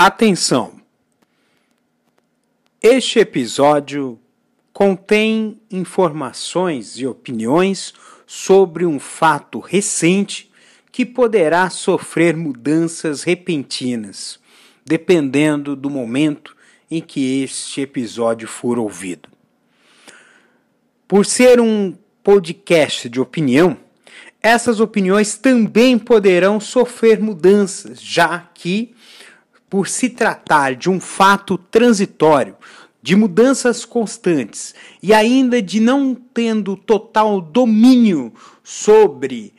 Atenção! Este episódio contém informações e opiniões sobre um fato recente que poderá sofrer mudanças repentinas, dependendo do momento em que este episódio for ouvido. Por ser um podcast de opinião, essas opiniões também poderão sofrer mudanças, já que por se tratar de um fato transitório, de mudanças constantes e ainda de não tendo total domínio sobre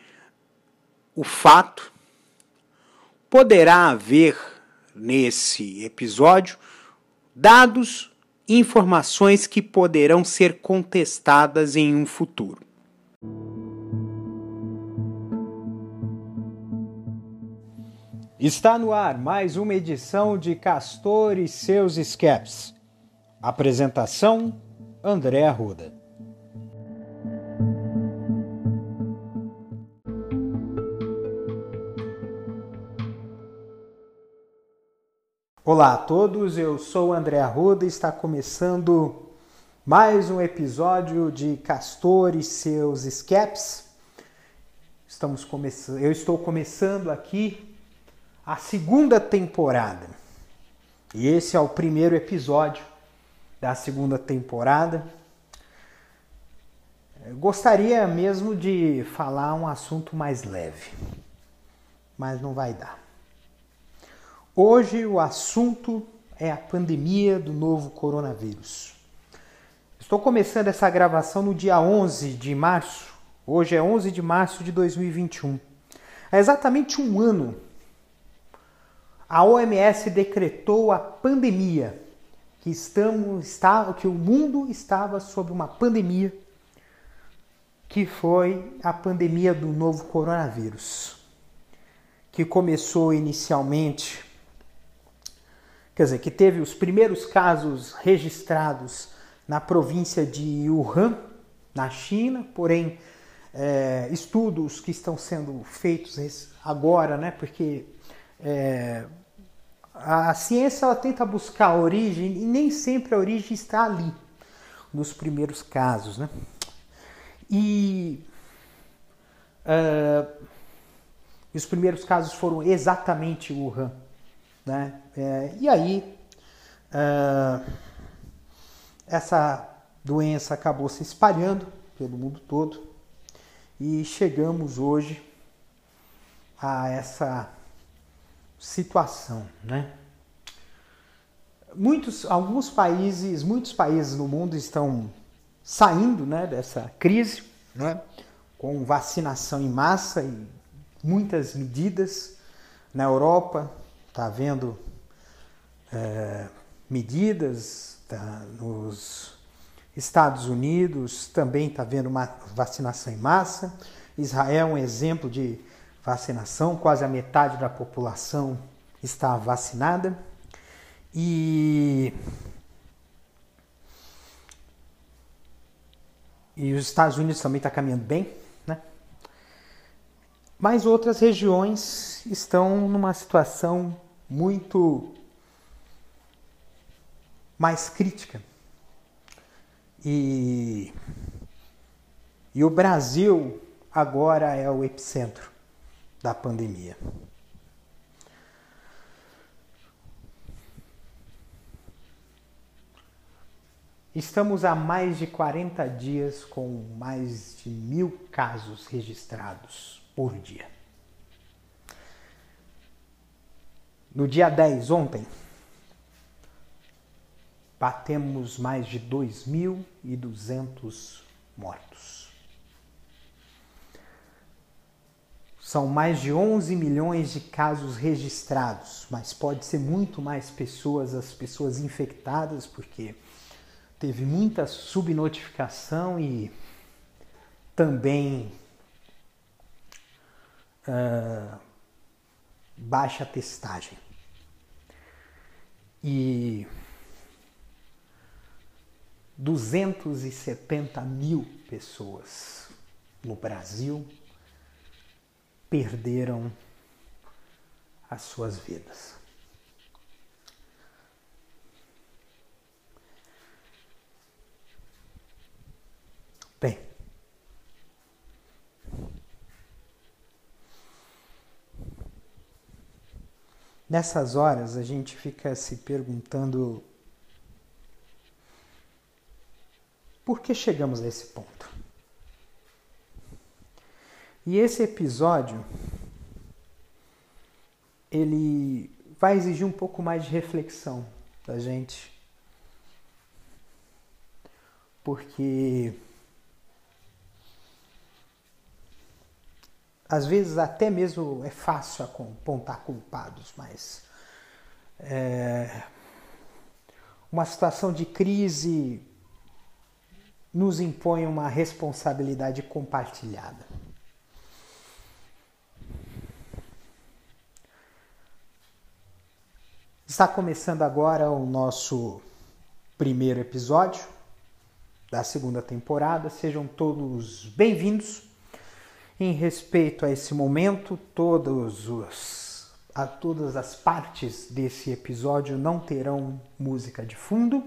o fato, poderá haver nesse episódio dados e informações que poderão ser contestadas em um futuro. Está no ar mais uma edição de Castor e seus Escapes. Apresentação: André Arruda. Olá a todos, eu sou André Arruda e está começando mais um episódio de Castor e seus Escapes. Estamos começando, eu estou começando aqui a segunda temporada. E esse é o primeiro episódio da segunda temporada. Eu gostaria mesmo de falar um assunto mais leve, mas não vai dar. Hoje o assunto é a pandemia do novo coronavírus. Estou começando essa gravação no dia 11 de março. Hoje é 11 de março de 2021. É exatamente um ano a OMS decretou a pandemia, que estamos está, que o mundo estava sob uma pandemia, que foi a pandemia do novo coronavírus, que começou inicialmente, quer dizer, que teve os primeiros casos registrados na província de Wuhan, na China, porém é, estudos que estão sendo feitos agora, né, porque é, a ciência ela tenta buscar a origem e nem sempre a origem está ali, nos primeiros casos. Né? E uh, os primeiros casos foram exatamente Wuhan. Né? É, e aí, uh, essa doença acabou se espalhando pelo mundo todo e chegamos hoje a essa situação, né? Muitos, alguns países, muitos países no mundo estão saindo, né, dessa crise, né, com vacinação em massa e muitas medidas. Na Europa está havendo é, medidas, tá, nos Estados Unidos também está havendo uma vacinação em massa. Israel é um exemplo de vacinação, quase a metade da população está vacinada. E, e os Estados Unidos também está caminhando bem, né? Mas outras regiões estão numa situação muito mais crítica. E, e o Brasil agora é o epicentro da pandemia. Estamos há mais de 40 dias com mais de mil casos registrados por dia. No dia 10, ontem, batemos mais de 2.200 mortos. São mais de 11 milhões de casos registrados, mas pode ser muito mais pessoas, as pessoas infectadas, porque teve muita subnotificação e também uh, baixa testagem. E 270 mil pessoas no Brasil perderam as suas vidas. Bem, nessas horas a gente fica se perguntando por que chegamos a esse ponto. E esse episódio ele vai exigir um pouco mais de reflexão da gente. Porque às vezes até mesmo é fácil apontar culpados, mas é, uma situação de crise nos impõe uma responsabilidade compartilhada. Está começando agora o nosso primeiro episódio da segunda temporada. Sejam todos bem-vindos. Em respeito a esse momento, todos os, a todas as partes desse episódio não terão música de fundo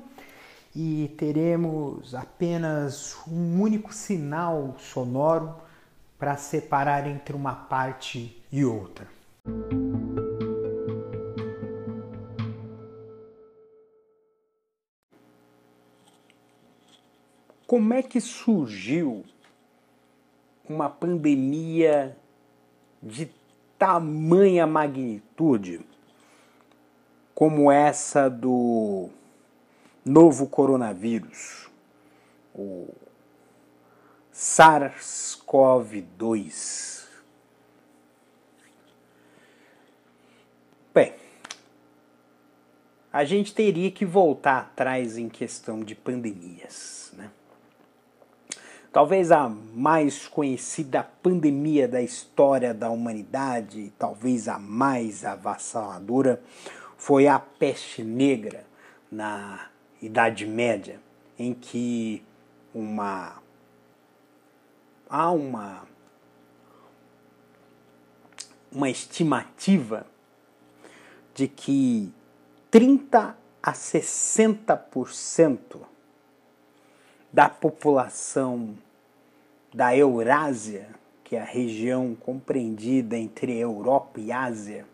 e teremos apenas um único sinal sonoro para separar entre uma parte e outra. Como é que surgiu uma pandemia de tamanha magnitude como essa do novo coronavírus, o SARS-CoV-2? Bem, a gente teria que voltar atrás em questão de pandemias, né? Talvez a mais conhecida pandemia da história da humanidade, talvez a mais avassaladora, foi a peste negra na Idade Média, em que uma há uma uma estimativa de que 30 a 60% da população da Eurásia, que é a região compreendida entre Europa e Ásia.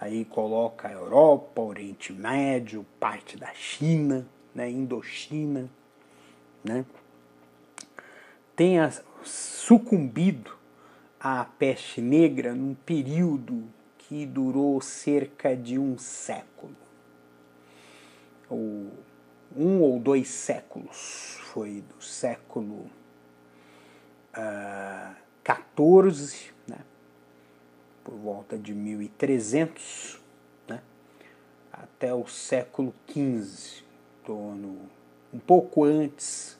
Aí coloca a Europa, Oriente Médio, parte da China, né, Indochina, né, tenha sucumbido à peste negra num período que durou cerca de um século. O um ou dois séculos. Foi do século XIV, uh, né? por volta de 1300, né? até o século XV, torno, um pouco antes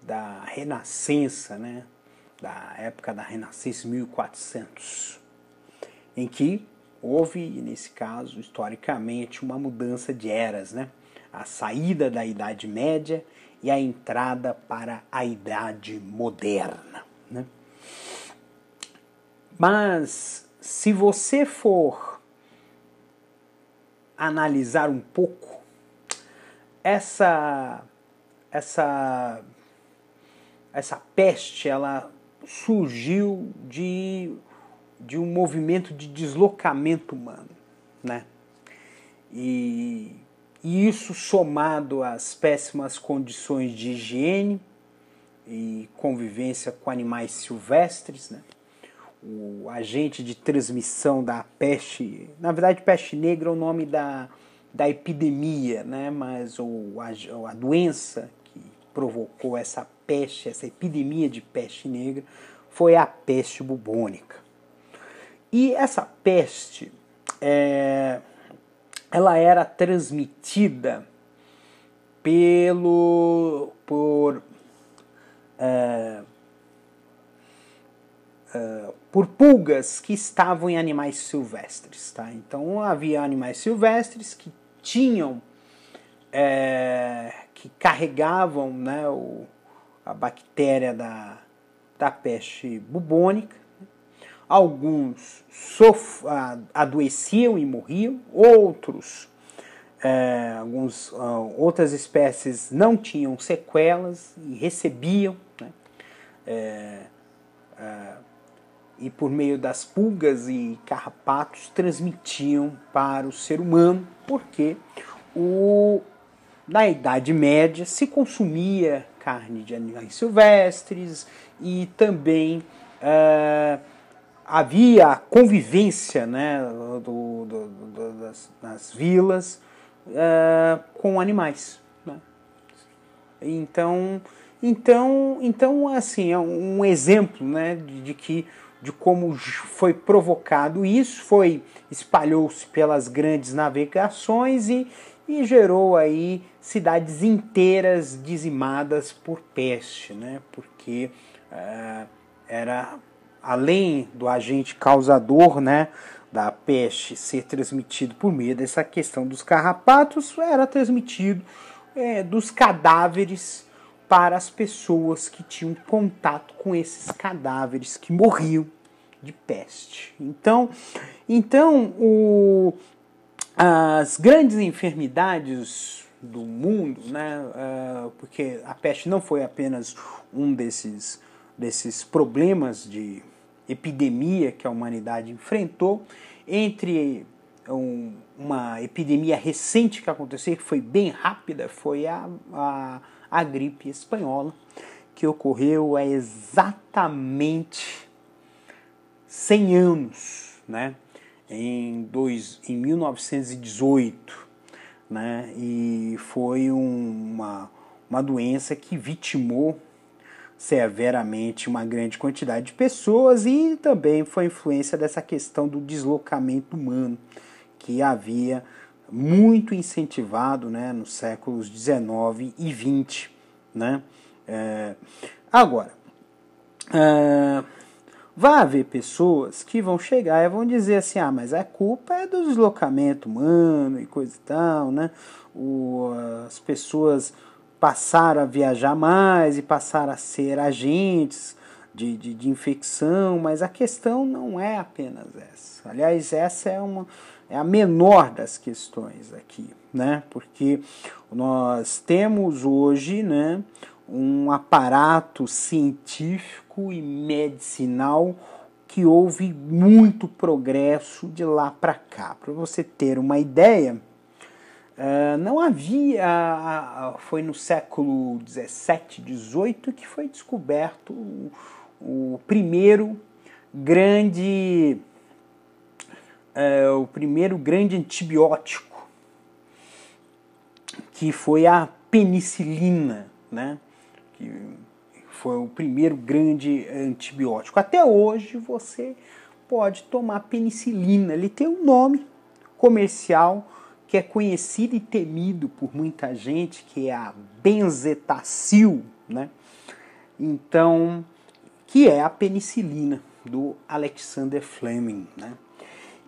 da Renascença, né? da época da Renascença, 1400, em que houve, nesse caso, historicamente, uma mudança de eras, né? A saída da Idade Média e a entrada para a Idade Moderna. Né? Mas se você for analisar um pouco essa essa essa peste ela surgiu de, de um movimento de deslocamento humano, né? E e isso somado às péssimas condições de higiene e convivência com animais silvestres, né? o agente de transmissão da peste, na verdade peste negra é o nome da, da epidemia, né? mas o, a, a doença que provocou essa peste, essa epidemia de peste negra, foi a peste bubônica. E essa peste é, ela era transmitida pelo por é, é, por pulgas que estavam em animais silvestres, tá? Então havia animais silvestres que tinham é, que carregavam né, o, a bactéria da, da peste bubônica Alguns sof adoeciam e morriam, outros, é, alguns, uh, outras espécies não tinham sequelas e recebiam. Né? É, é, e por meio das pulgas e carrapatos transmitiam para o ser humano, porque o, na Idade Média se consumia carne de animais silvestres e também uh, havia convivência né, do, do, do, das, das, vilas uh, com animais. Né? Então, então, então, assim, é um exemplo né, de, de que de como foi provocado isso, foi espalhou-se pelas grandes navegações e, e gerou aí cidades inteiras dizimadas por peste, né? Porque uh, era além do agente causador, né? Da peste ser transmitido por meio dessa questão dos carrapatos, era transmitido é, dos cadáveres para as pessoas que tinham contato com esses cadáveres que morriam de peste. Então, então o, as grandes enfermidades do mundo, né, uh, porque a peste não foi apenas um desses, desses problemas de epidemia que a humanidade enfrentou, entre um, uma epidemia recente que aconteceu, que foi bem rápida, foi a, a a gripe espanhola, que ocorreu há exatamente 100 anos, né? em, dois, em 1918. Né? E foi uma, uma doença que vitimou severamente uma grande quantidade de pessoas e também foi influência dessa questão do deslocamento humano que havia muito incentivado né, nos séculos 19 e 20. Né? É, agora, é, vai haver pessoas que vão chegar e vão dizer assim: ah, mas a culpa é do deslocamento humano e coisa e tal, né? O, as pessoas passaram a viajar mais e passaram a ser agentes de, de, de infecção, mas a questão não é apenas essa. Aliás, essa é uma é a menor das questões aqui, né? Porque nós temos hoje, né, um aparato científico e medicinal que houve muito progresso de lá para cá. Para você ter uma ideia, uh, não havia, foi no século 17, 18 que foi descoberto o, o primeiro grande é, o primeiro grande antibiótico, que foi a penicilina, né? que foi o primeiro grande antibiótico. Até hoje você pode tomar penicilina, ele tem um nome comercial que é conhecido e temido por muita gente, que é a benzetacil, né? Então, que é a penicilina do Alexander Fleming, né?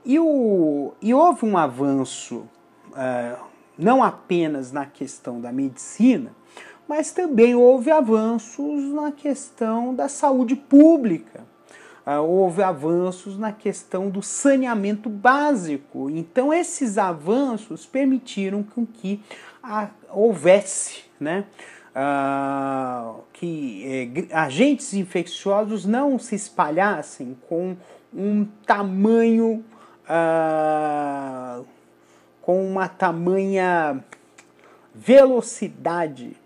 E, o, e houve um avanço uh, não apenas na questão da medicina, mas também houve avanços na questão da saúde pública. Uh, houve avanços na questão do saneamento básico. Então, esses avanços permitiram com que houvesse né, uh, que eh, agentes infecciosos não se espalhassem com um tamanho uh, com uma tamanha velocidade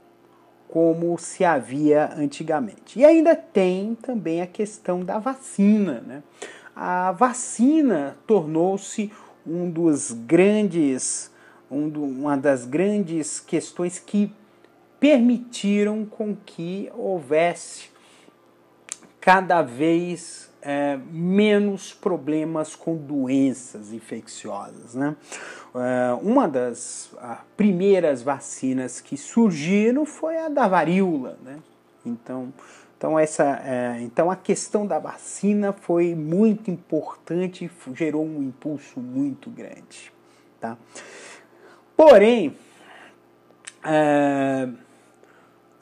como se havia antigamente. E ainda tem também a questão da vacina. Né? A vacina tornou-se um dos grandes, um do, uma das grandes questões que permitiram com que houvesse cada vez é, menos problemas com doenças infecciosas. Né? É, uma das primeiras vacinas que surgiram foi a da varíola. Né? Então, então, essa, é, então a questão da vacina foi muito importante gerou um impulso muito grande. Tá? Porém, é,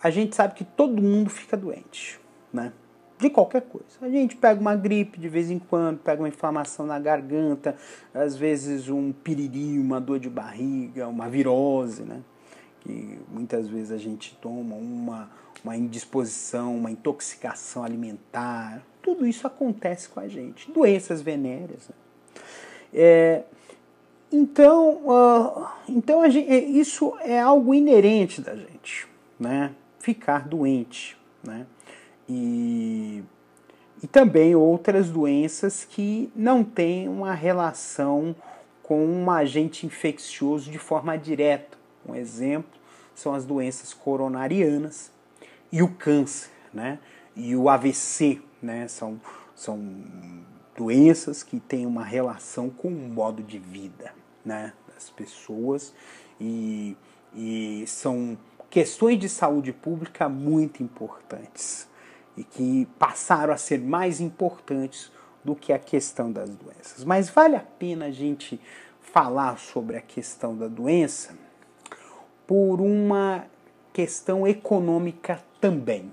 a gente sabe que todo mundo fica doente. Né? De qualquer coisa. A gente pega uma gripe de vez em quando, pega uma inflamação na garganta, às vezes um piriri, uma dor de barriga, uma virose, né? Que muitas vezes a gente toma uma, uma indisposição, uma intoxicação alimentar. tudo isso acontece com a gente. Doenças venéreas. Né? É, então, uh, então gente, isso é algo inerente da gente, né? Ficar doente, né? E, e também outras doenças que não têm uma relação com um agente infeccioso de forma direta. Um exemplo são as doenças coronarianas e o câncer, né? E o AVC, né? São, são doenças que têm uma relação com o modo de vida né, das pessoas e, e são questões de saúde pública muito importantes e que passaram a ser mais importantes do que a questão das doenças. Mas vale a pena a gente falar sobre a questão da doença por uma questão econômica também.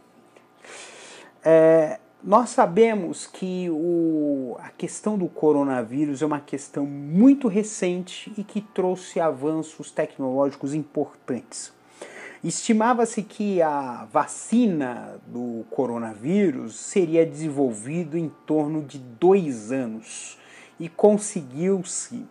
É, nós sabemos que o, a questão do coronavírus é uma questão muito recente e que trouxe avanços tecnológicos importantes. Estimava-se que a vacina do coronavírus seria desenvolvida em torno de dois anos e conseguiu-se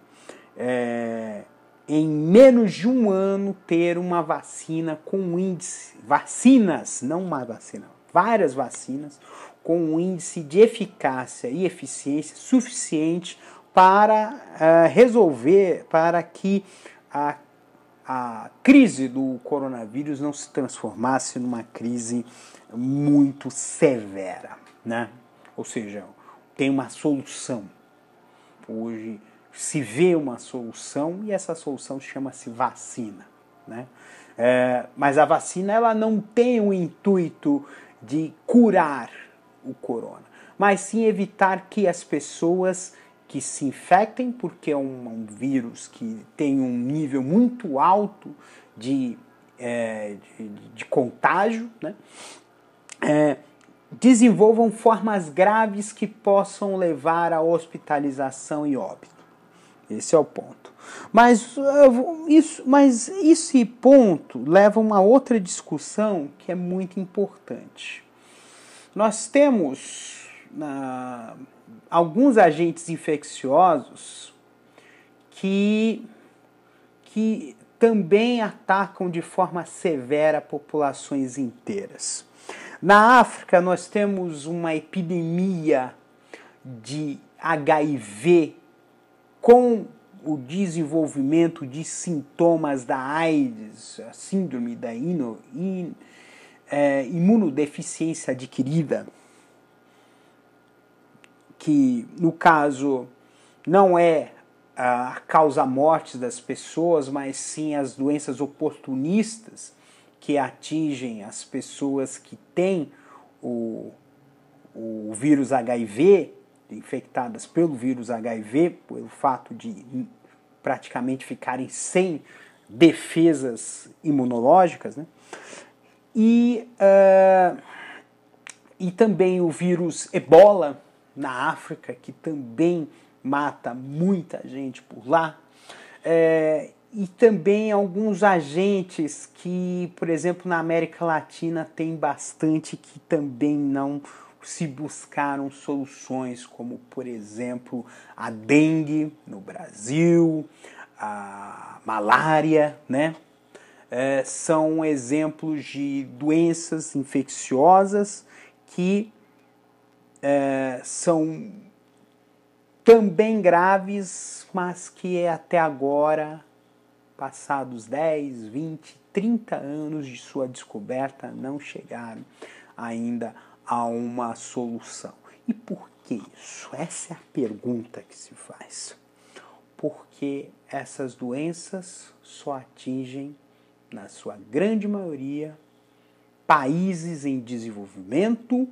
é, em menos de um ano ter uma vacina com índice vacinas, não uma vacina, várias vacinas com um índice de eficácia e eficiência suficiente para uh, resolver, para que a, a crise do coronavírus não se transformasse numa crise muito severa, né? Ou seja, tem uma solução. Hoje se vê uma solução e essa solução chama-se vacina, né? É, mas a vacina ela não tem o intuito de curar o corona, mas sim evitar que as pessoas que se infectem, porque é um, um vírus que tem um nível muito alto de, é, de, de, contágio, né? É, desenvolvam formas graves que possam levar à hospitalização e óbito. Esse é o ponto. Mas isso, mas esse ponto leva a uma outra discussão que é muito importante. Nós temos uh, alguns agentes infecciosos que, que também atacam de forma severa populações inteiras. Na África, nós temos uma epidemia de HIV com o desenvolvimento de sintomas da AIDS, a síndrome da ino, in, é, imunodeficiência adquirida, que no caso não é a causa morte das pessoas, mas sim as doenças oportunistas que atingem as pessoas que têm o, o vírus HIV, infectadas pelo vírus HIV, pelo fato de praticamente ficarem sem defesas imunológicas, né? e, uh, e também o vírus ebola na África, que também mata muita gente por lá. É, e também alguns agentes que, por exemplo, na América Latina tem bastante que também não se buscaram soluções, como por exemplo a dengue no Brasil, a malária, né? é, são exemplos de doenças infecciosas que é, são também graves, mas que até agora, passados 10, 20, 30 anos de sua descoberta, não chegaram ainda a uma solução. E por que isso? Essa é a pergunta que se faz. Porque essas doenças só atingem na sua grande maioria, países em desenvolvimento,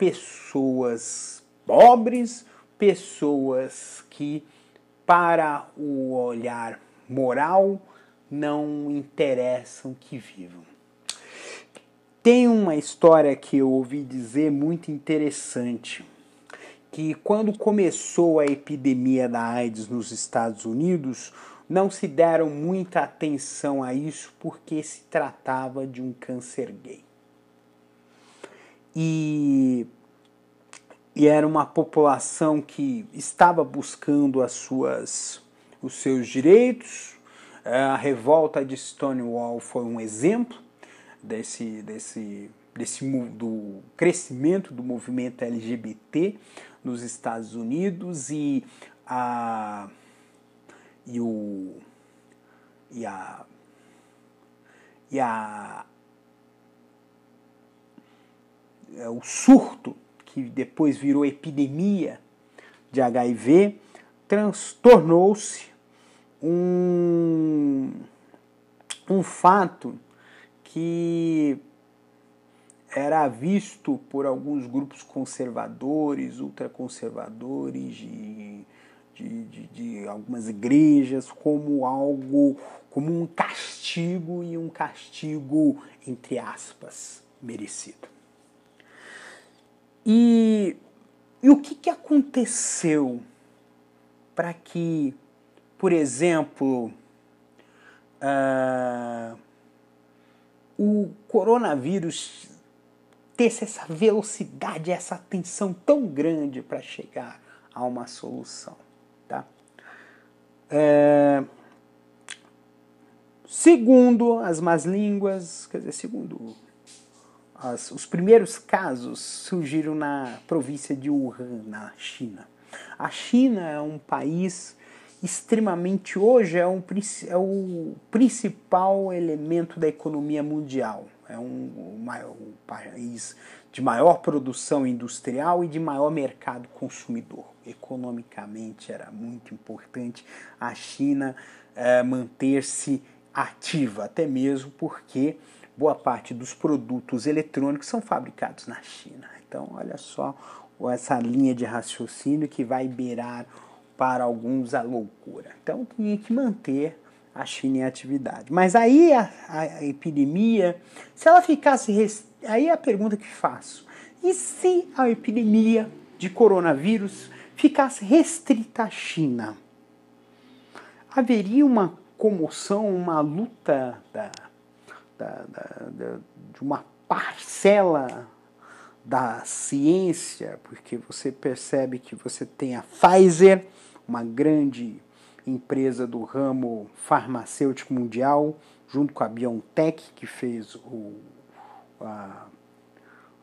pessoas pobres, pessoas que, para o olhar moral, não interessam que vivam. Tem uma história que eu ouvi dizer muito interessante, que quando começou a epidemia da AIDS nos Estados Unidos, não se deram muita atenção a isso porque se tratava de um câncer gay. E, e era uma população que estava buscando as suas, os seus direitos. É, a revolta de Stonewall foi um exemplo desse, desse, desse do crescimento do movimento LGBT nos Estados Unidos e a e o e a e a é, o surto que depois virou epidemia de HIV transtornou-se um, um fato que era visto por alguns grupos conservadores, ultraconservadores de, de, de, de, algumas igrejas como algo, como um castigo e um castigo, entre aspas, merecido. E, e o que, que aconteceu para que, por exemplo, uh, o coronavírus tesse essa velocidade, essa atenção tão grande para chegar a uma solução. Tá? É, segundo as más línguas, quer dizer, segundo as, os primeiros casos surgiram na província de Wuhan, na China. A China é um país extremamente hoje é, um, é o principal elemento da economia mundial. É um, país de maior produção industrial e de maior mercado consumidor. Economicamente era muito importante a China é, manter-se ativa, até mesmo porque boa parte dos produtos eletrônicos são fabricados na China. Então, olha só essa linha de raciocínio que vai beirar para alguns a loucura. Então, tinha que manter a China em atividade. Mas aí a, a epidemia, se ela ficasse. Rest... Aí é a pergunta que faço: e se a epidemia de coronavírus ficasse restrita à China? Haveria uma comoção, uma luta da, da, da, de uma parcela da ciência, porque você percebe que você tem a Pfizer, uma grande empresa do ramo farmacêutico mundial, junto com a BioNTech, que fez o, a,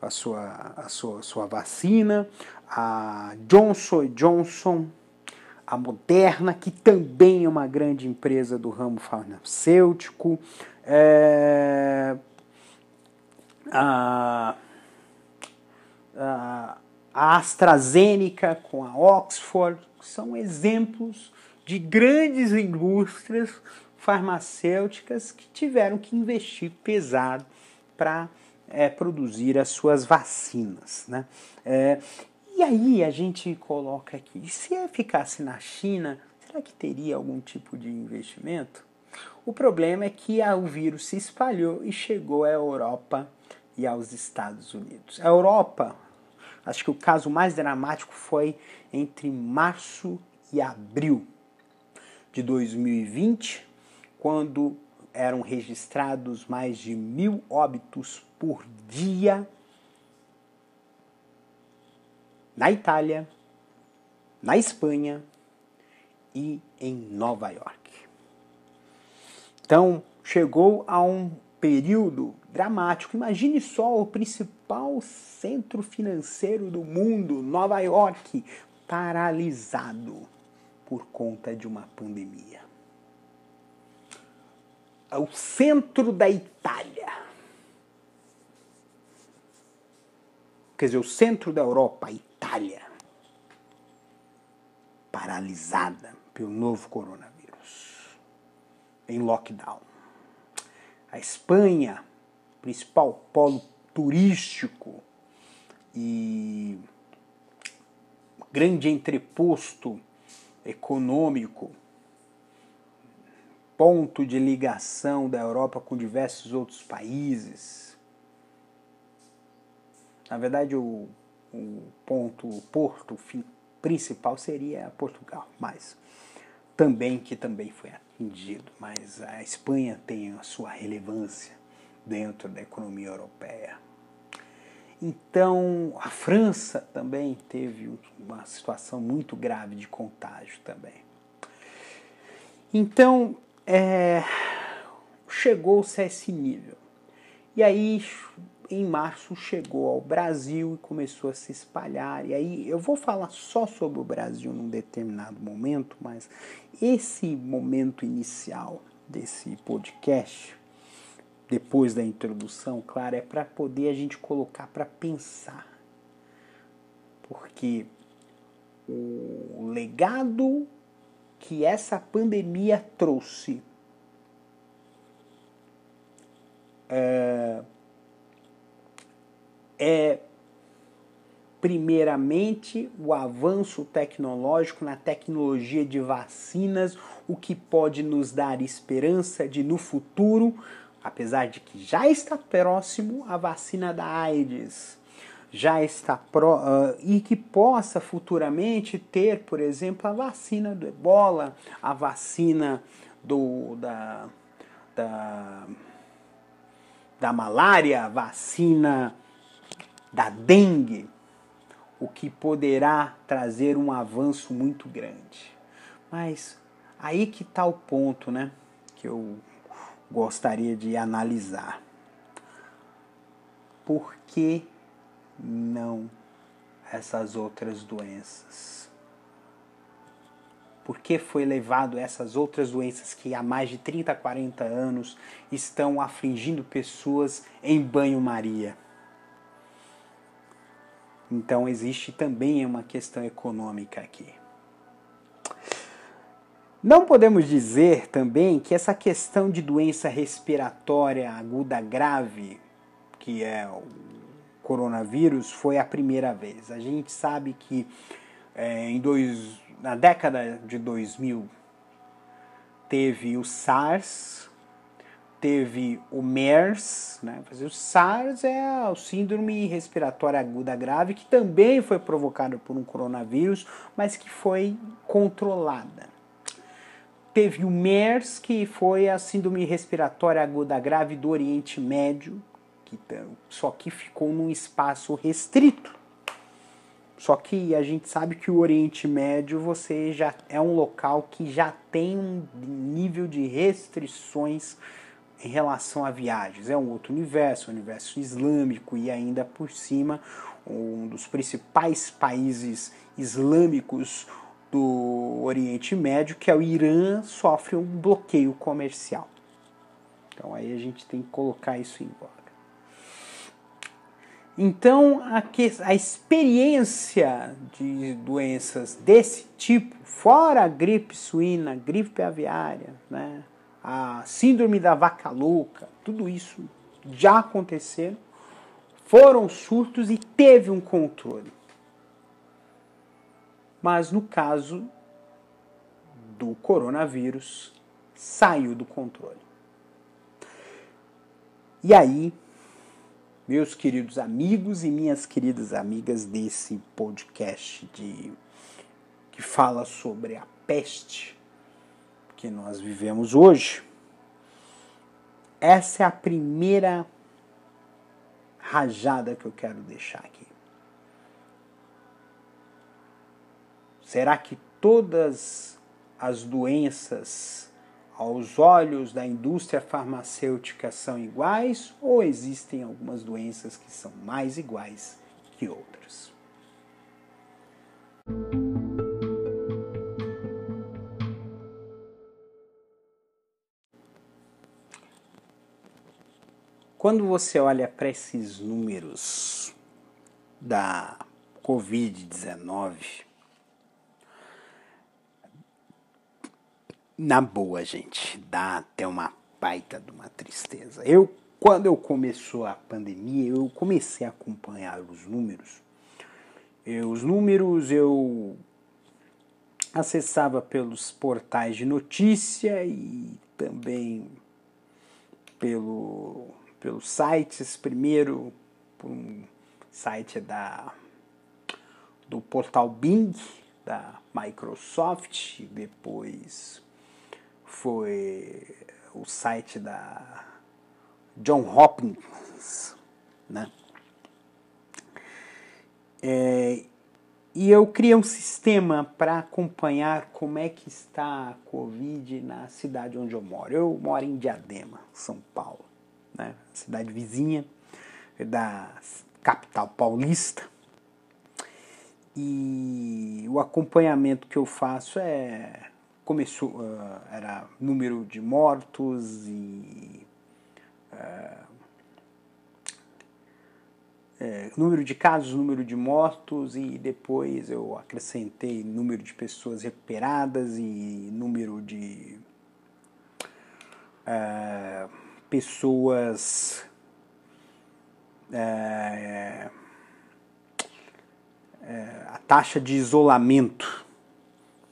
a, sua, a sua, sua vacina, a Johnson Johnson, a Moderna, que também é uma grande empresa do ramo farmacêutico, é, a, a, AstraZeneca com a Oxford, são exemplos de grandes indústrias farmacêuticas que tiveram que investir pesado para é, produzir as suas vacinas. Né? É, e aí a gente coloca aqui, se ficasse na China, será que teria algum tipo de investimento? O problema é que o vírus se espalhou e chegou à Europa e aos Estados Unidos. A Europa, acho que o caso mais dramático foi entre março e abril de 2020, quando eram registrados mais de mil óbitos por dia na Itália, na Espanha e em Nova York. Então, chegou a um período dramático. Imagine só o principal centro financeiro do mundo, Nova York, paralisado por conta de uma pandemia. O centro da Itália. Quer dizer, o centro da Europa, a Itália, paralisada pelo novo coronavírus em lockdown. A Espanha, principal polo turístico e grande entreposto econômico, ponto de ligação da Europa com diversos outros países. Na verdade, o, o ponto, o porto principal seria Portugal, mas também que também foi mas a Espanha tem a sua relevância dentro da economia europeia. Então, a França também teve uma situação muito grave de contágio também. Então, é, chegou-se a esse nível. E aí, em março, chegou ao Brasil e começou a se espalhar. E aí, eu vou falar só sobre o Brasil num determinado momento, mas esse momento inicial desse podcast, depois da introdução, claro, é para poder a gente colocar para pensar. Porque o legado que essa pandemia trouxe é, é primeiramente o avanço tecnológico na tecnologia de vacinas, o que pode nos dar esperança de no futuro, apesar de que já está próximo a vacina da AIDS, já está pro, uh, e que possa futuramente ter, por exemplo, a vacina do Ebola, a vacina do da, da, da malária, a vacina da dengue, o que poderá trazer um avanço muito grande. Mas aí que está o ponto, né, que eu gostaria de analisar. Por que não essas outras doenças? Por que foi levado essas outras doenças que há mais de 30, 40 anos estão afligindo pessoas em banho-maria? Então existe também uma questão econômica aqui. Não podemos dizer também que essa questão de doença respiratória aguda grave, que é o coronavírus, foi a primeira vez. A gente sabe que é, em dois, na década de 2000 teve o SARS, teve o MERS, né? o SARS é o síndrome respiratória aguda grave, que também foi provocada por um coronavírus, mas que foi controlada. Teve o MERS, que foi a síndrome respiratória aguda grave do Oriente Médio, que só que ficou num espaço restrito. Só que a gente sabe que o Oriente Médio você já é um local que já tem um nível de restrições em relação a viagens. É um outro universo, um universo islâmico e ainda por cima um dos principais países islâmicos do Oriente Médio, que é o Irã, sofre um bloqueio comercial. Então aí a gente tem que colocar isso em voga. Então a, que, a experiência de doenças desse tipo, fora a gripe suína, gripe aviária, né, a síndrome da vaca louca, tudo isso já aconteceram, foram surtos e teve um controle. Mas no caso do coronavírus, saiu do controle. E aí, meus queridos amigos e minhas queridas amigas desse podcast de que fala sobre a peste que nós vivemos hoje, essa é a primeira rajada que eu quero deixar aqui. Será que todas as doenças aos olhos da indústria farmacêutica são iguais ou existem algumas doenças que são mais iguais que outras? Quando você olha para esses números da Covid-19, na boa, gente, dá até uma baita de uma tristeza. Eu, quando eu começou a pandemia, eu comecei a acompanhar os números. Eu, os números eu acessava pelos portais de notícia e também pelo pelos sites, primeiro por um site da, do portal Bing, da Microsoft, depois foi o site da John Hopkins, né? É, e eu criei um sistema para acompanhar como é que está a Covid na cidade onde eu moro. Eu moro em Diadema, São Paulo, né? cidade vizinha da capital paulista. E o acompanhamento que eu faço é começou uh, era número de mortos e uh, é, número de casos, número de mortos e depois eu acrescentei número de pessoas recuperadas e número de uh, pessoas é, é, a taxa de isolamento,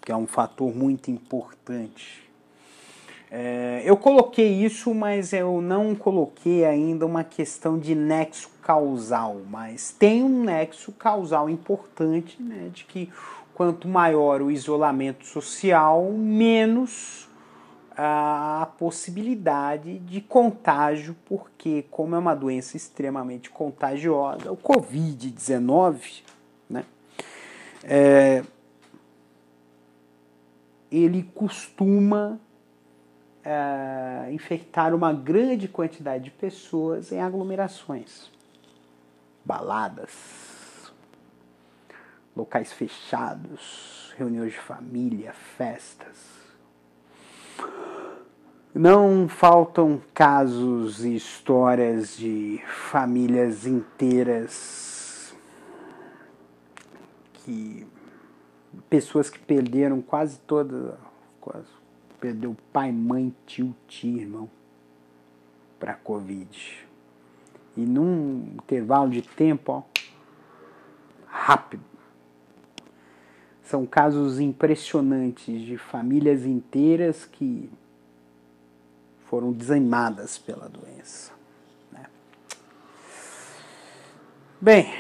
que é um fator muito importante. É, eu coloquei isso, mas eu não coloquei ainda uma questão de nexo causal, mas tem um nexo causal importante, né, de que quanto maior o isolamento social, menos a possibilidade de contágio, porque como é uma doença extremamente contagiosa, o Covid-19, né, é, ele costuma é, infectar uma grande quantidade de pessoas em aglomerações, baladas, locais fechados, reuniões de família, festas não faltam casos e histórias de famílias inteiras que pessoas que perderam quase toda quase, perdeu pai, mãe, tio, tia, irmão para covid. E num intervalo de tempo, ó, rápido. São casos impressionantes de famílias inteiras que foram desanimadas pela doença. Né? Bem,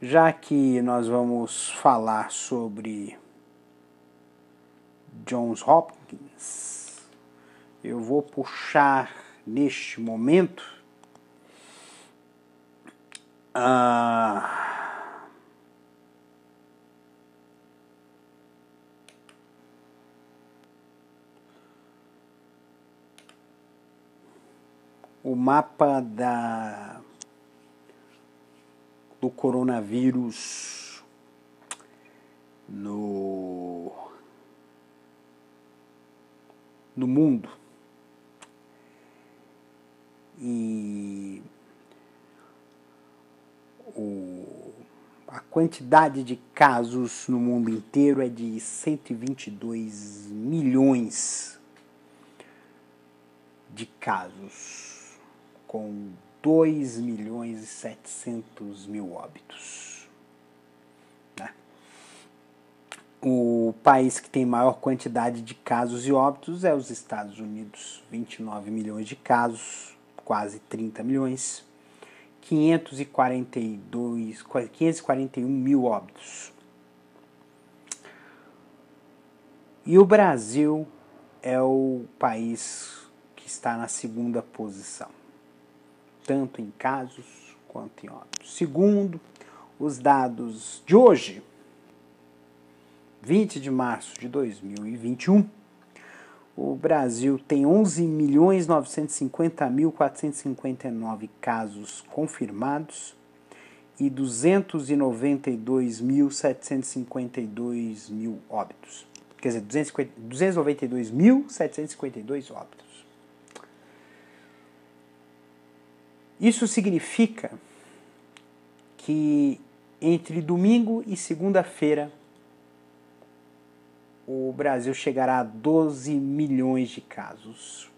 já que nós vamos falar sobre Johns Hopkins, eu vou puxar neste momento ah, o mapa da do coronavírus no no mundo e o, a quantidade de casos no mundo inteiro é de 122 milhões de casos, com 2 milhões e 700 mil óbitos. Né? O país que tem maior quantidade de casos e óbitos é os Estados Unidos, 29 milhões de casos, quase 30 milhões. 542, 541 mil óbitos. E o Brasil é o país que está na segunda posição, tanto em casos quanto em óbitos. Segundo os dados de hoje, 20 de março de 2021, o Brasil tem 11.950.459 casos confirmados e 292.752 mil óbitos. Quer dizer, 292.752 óbitos. Isso significa que entre domingo e segunda-feira o Brasil chegará a 12 milhões de casos,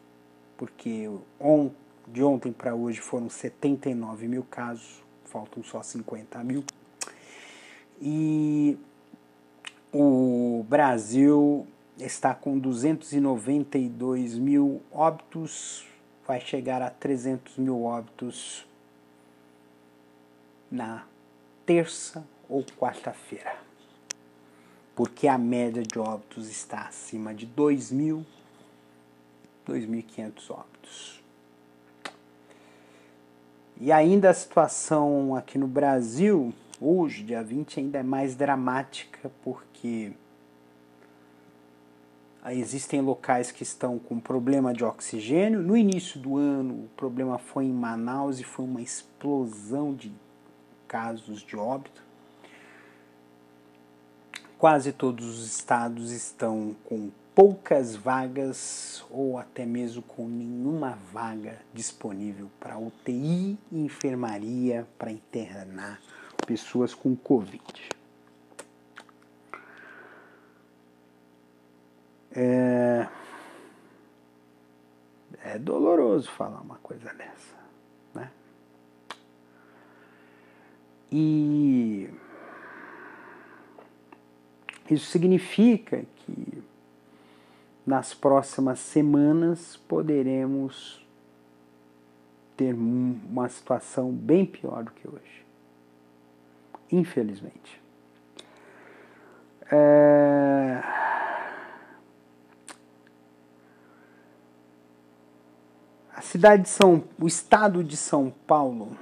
porque on, de ontem para hoje foram 79 mil casos, faltam só 50 mil. E o Brasil está com 292 mil óbitos, vai chegar a 300 mil óbitos na terça ou quarta-feira porque a média de óbitos está acima de 2.000, 2.500 óbitos. E ainda a situação aqui no Brasil, hoje, dia 20, ainda é mais dramática, porque existem locais que estão com problema de oxigênio. No início do ano, o problema foi em Manaus e foi uma explosão de casos de óbito. Quase todos os estados estão com poucas vagas ou até mesmo com nenhuma vaga disponível para UTI e enfermaria para internar pessoas com Covid. É, é doloroso falar uma coisa dessa, né? E isso significa que nas próximas semanas poderemos ter uma situação bem pior do que hoje. Infelizmente. É... A cidade de São, o estado de São Paulo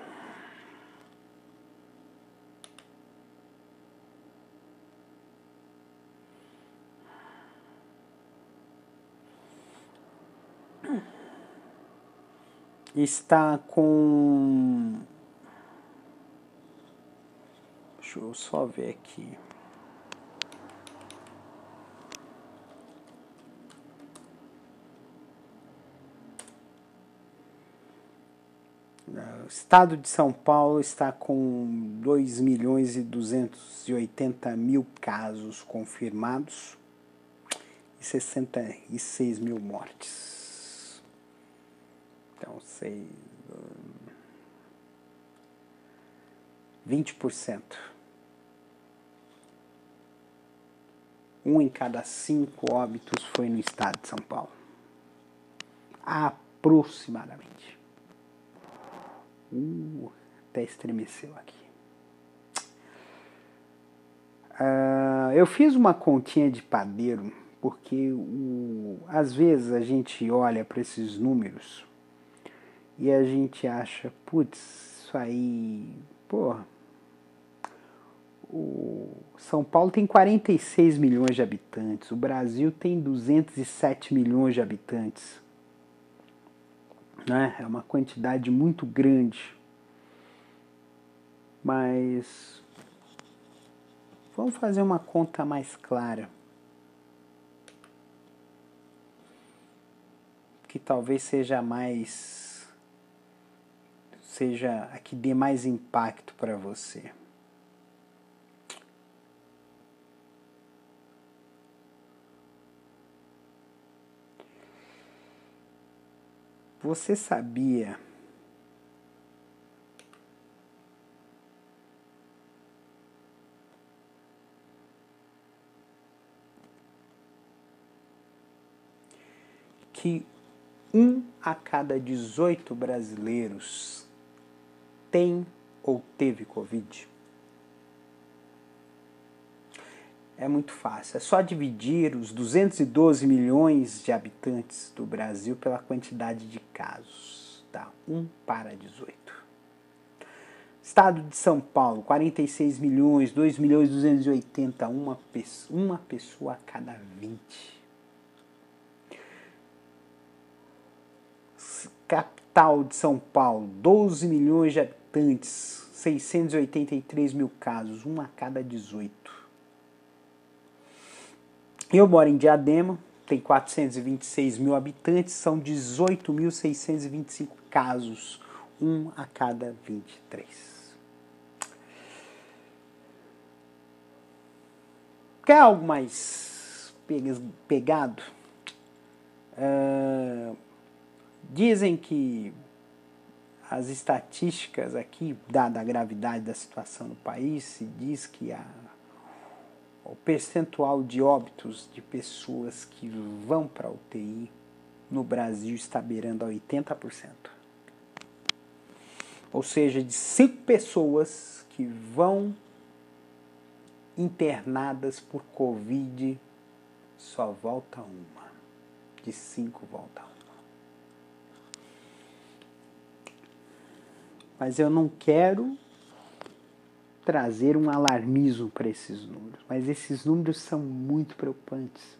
está com. Deixa eu só ver aqui. O estado de São Paulo está com 2 milhões e 280 mil casos confirmados e 66 mil mortes. Então, sei. 20%. Um em cada cinco óbitos foi no estado de São Paulo. Aproximadamente. Uh, até estremeceu aqui. Uh, eu fiz uma continha de padeiro porque o, às vezes a gente olha para esses números e a gente acha, putz, isso aí, porra. O São Paulo tem 46 milhões de habitantes, o Brasil tem 207 milhões de habitantes. Né? É uma quantidade muito grande. Mas vamos fazer uma conta mais clara. Que talvez seja mais seja a que dê mais impacto para você. Você sabia que um a cada 18 brasileiros tem ou teve Covid? É muito fácil. É só dividir os 212 milhões de habitantes do Brasil pela quantidade de casos. Tá? 1 para 18. Estado de São Paulo, 46 milhões, 2 milhões 280, uma uma pessoa a cada 20. Capital de São Paulo, 12 milhões de habitantes habitantes, 683 mil casos, um a cada 18. Eu moro em Diadema, tem 426 mil habitantes, são 18.625 casos, um a cada 23. Quer algo mais pegado? Uh, dizem que as estatísticas aqui, dada a gravidade da situação no país, se diz que a, o percentual de óbitos de pessoas que vão para a UTI no Brasil está beirando a 80%. Ou seja, de cinco pessoas que vão internadas por Covid, só volta uma. De cinco volta uma. Mas eu não quero trazer um alarmismo para esses números, mas esses números são muito preocupantes.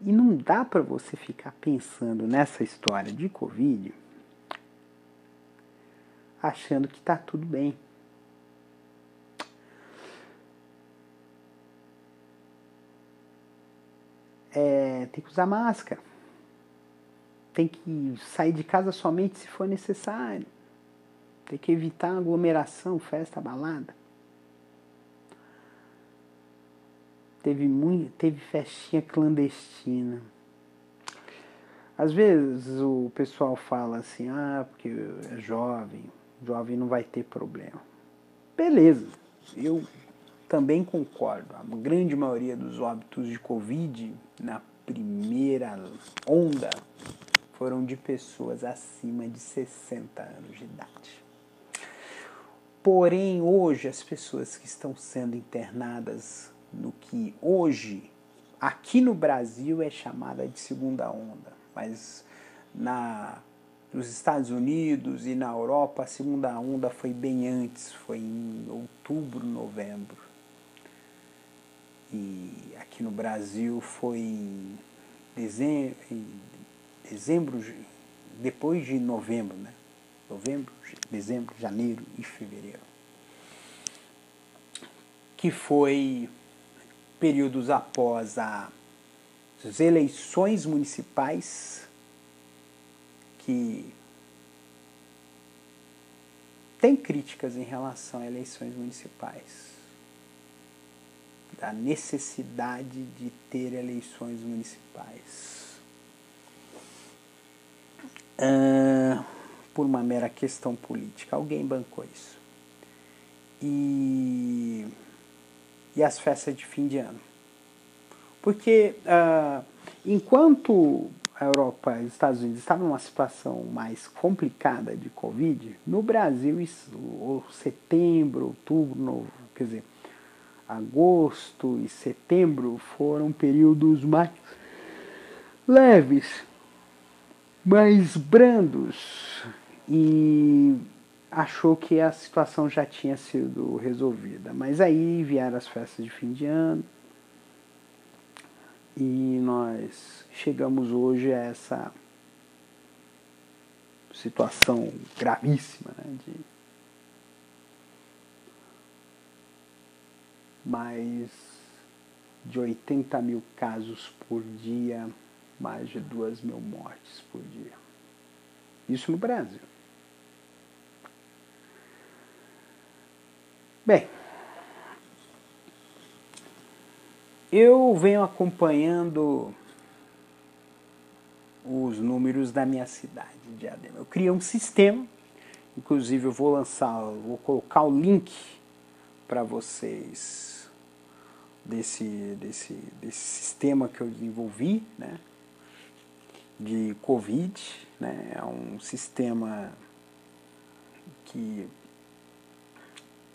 E não dá para você ficar pensando nessa história de Covid achando que está tudo bem. É, tem que usar máscara. Tem que sair de casa somente se for necessário. Tem que evitar aglomeração, festa, balada. Teve, muito, teve festinha clandestina. Às vezes o pessoal fala assim, ah, porque é jovem, jovem não vai ter problema. Beleza, eu também concordo. A grande maioria dos óbitos de Covid na primeira onda foram de pessoas acima de 60 anos de idade. Porém, hoje, as pessoas que estão sendo internadas no que hoje, aqui no Brasil, é chamada de segunda onda, mas na, nos Estados Unidos e na Europa, a segunda onda foi bem antes, foi em outubro, novembro. E aqui no Brasil foi em dezembro, em dezembro depois de novembro, né? Novembro, dezembro, janeiro e fevereiro. Que foi períodos após as eleições municipais que tem críticas em relação a eleições municipais, da necessidade de ter eleições municipais. Uh, por uma mera questão política. Alguém bancou isso. E, e as festas de fim de ano. Porque uh, enquanto a Europa e os Estados Unidos estavam numa situação mais complicada de Covid, no Brasil, isso, setembro, outubro, novo, quer dizer, agosto e setembro foram períodos mais leves, mais brandos, e achou que a situação já tinha sido resolvida. Mas aí vieram as festas de fim de ano e nós chegamos hoje a essa situação gravíssima né, de mais de 80 mil casos por dia, mais de 2 mil mortes por dia. Isso no Brasil. Bem, eu venho acompanhando os números da minha cidade de Adema. Eu criei um sistema, inclusive eu vou lançar, vou colocar o link para vocês desse, desse, desse sistema que eu desenvolvi, né, de Covid, né, é um sistema que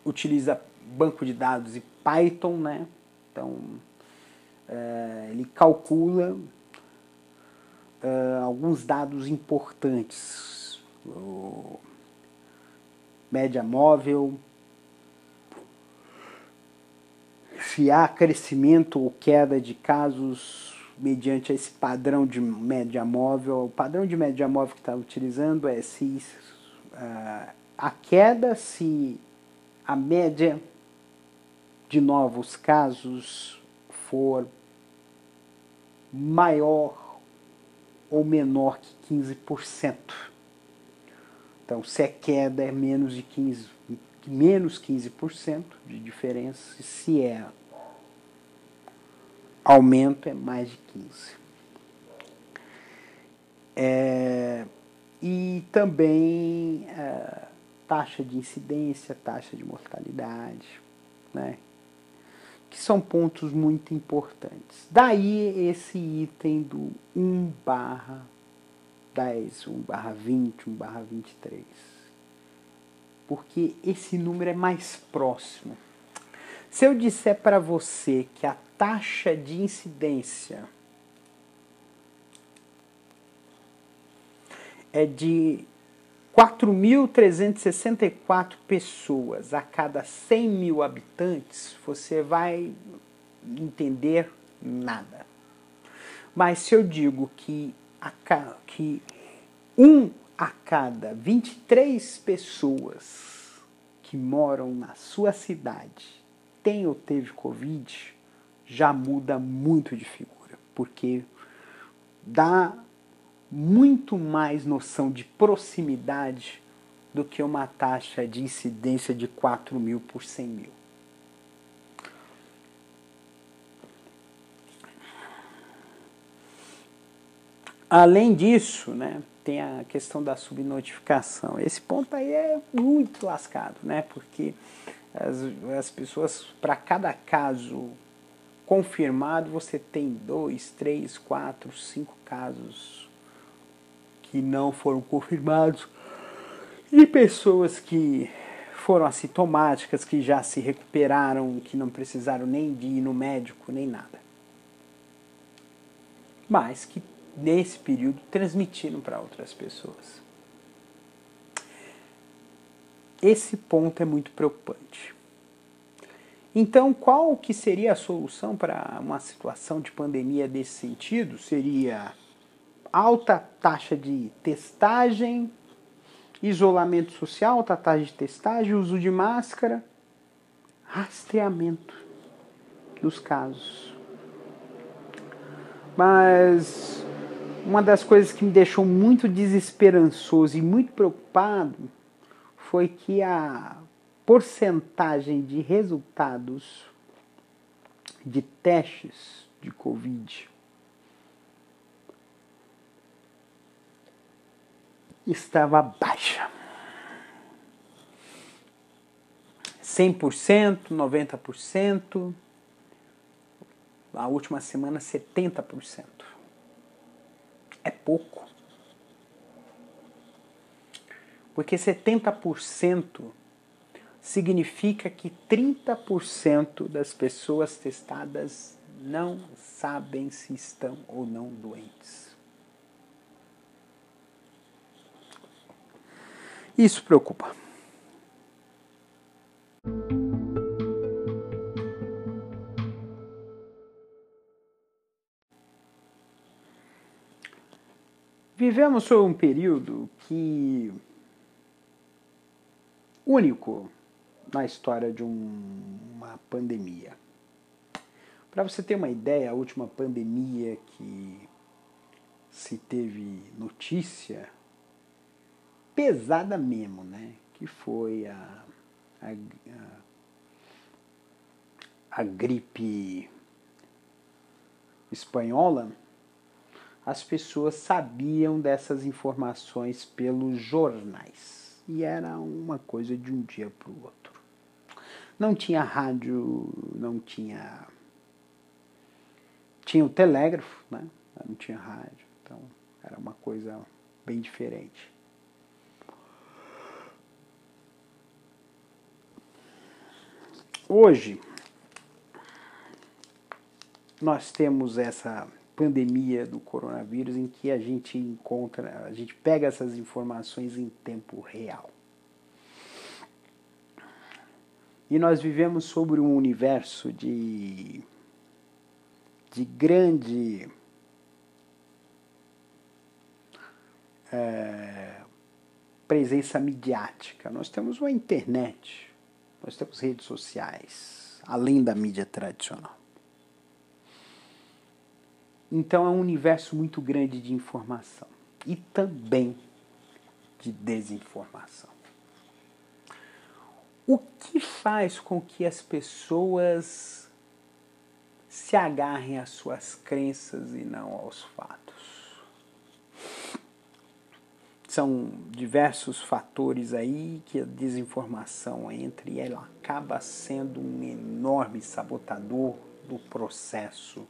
utiliza banco de dados e Python, né? Então, é, ele calcula é, alguns dados importantes. O média móvel, se há crescimento ou queda de casos mediante esse padrão de média móvel. O padrão de média móvel que está utilizando é se uh, a queda se a média de novos casos for maior ou menor que 15%. Então, se a queda é menos de 15, menos 15% de diferença, se é aumento é mais de 15%. É, e também é, taxa de incidência, taxa de mortalidade, né? que são pontos muito importantes. Daí esse item do 1 barra 10, 1 barra 20, 1 barra 23. Porque esse número é mais próximo. Se eu disser para você que a taxa de incidência é de 4.364 pessoas a cada 100 mil habitantes, você vai entender nada. Mas se eu digo que, a, que um a cada 23 pessoas que moram na sua cidade tem ou teve Covid, já muda muito de figura, porque dá muito mais noção de proximidade do que uma taxa de incidência de 4 mil por 100 mil. Além disso, né, tem a questão da subnotificação. Esse ponto aí é muito lascado, né, porque as, as pessoas, para cada caso confirmado, você tem dois, três, quatro, cinco casos que não foram confirmados e pessoas que foram assintomáticas, que já se recuperaram, que não precisaram nem de ir no médico, nem nada. Mas que nesse período transmitiram para outras pessoas. Esse ponto é muito preocupante. Então, qual que seria a solução para uma situação de pandemia desse sentido? Seria alta taxa de testagem, isolamento social, alta taxa de testagem, uso de máscara, rastreamento dos casos. Mas uma das coisas que me deixou muito desesperançoso e muito preocupado foi que a porcentagem de resultados de testes de Covid estava baixa. 100%, 90%, a última semana 70%. É pouco. Porque 70% significa que 30% das pessoas testadas não sabem se estão ou não doentes. Isso preocupa. Vivemos sob um período que único na história de um, uma pandemia. Para você ter uma ideia, a última pandemia que se teve notícia pesada mesmo, né? Que foi a, a, a, a gripe espanhola, as pessoas sabiam dessas informações pelos jornais. E era uma coisa de um dia para o outro. Não tinha rádio, não tinha. Tinha o telégrafo, né? Não tinha rádio. Então era uma coisa bem diferente. Hoje, nós temos essa pandemia do coronavírus em que a gente encontra, a gente pega essas informações em tempo real. E nós vivemos sobre um universo de, de grande é, presença midiática. Nós temos uma internet, nós temos redes sociais, além da mídia tradicional. Então é um universo muito grande de informação e também de desinformação. O que faz com que as pessoas se agarrem às suas crenças e não aos fatos? são diversos fatores aí que a desinformação entra e ela acaba sendo um enorme sabotador do processo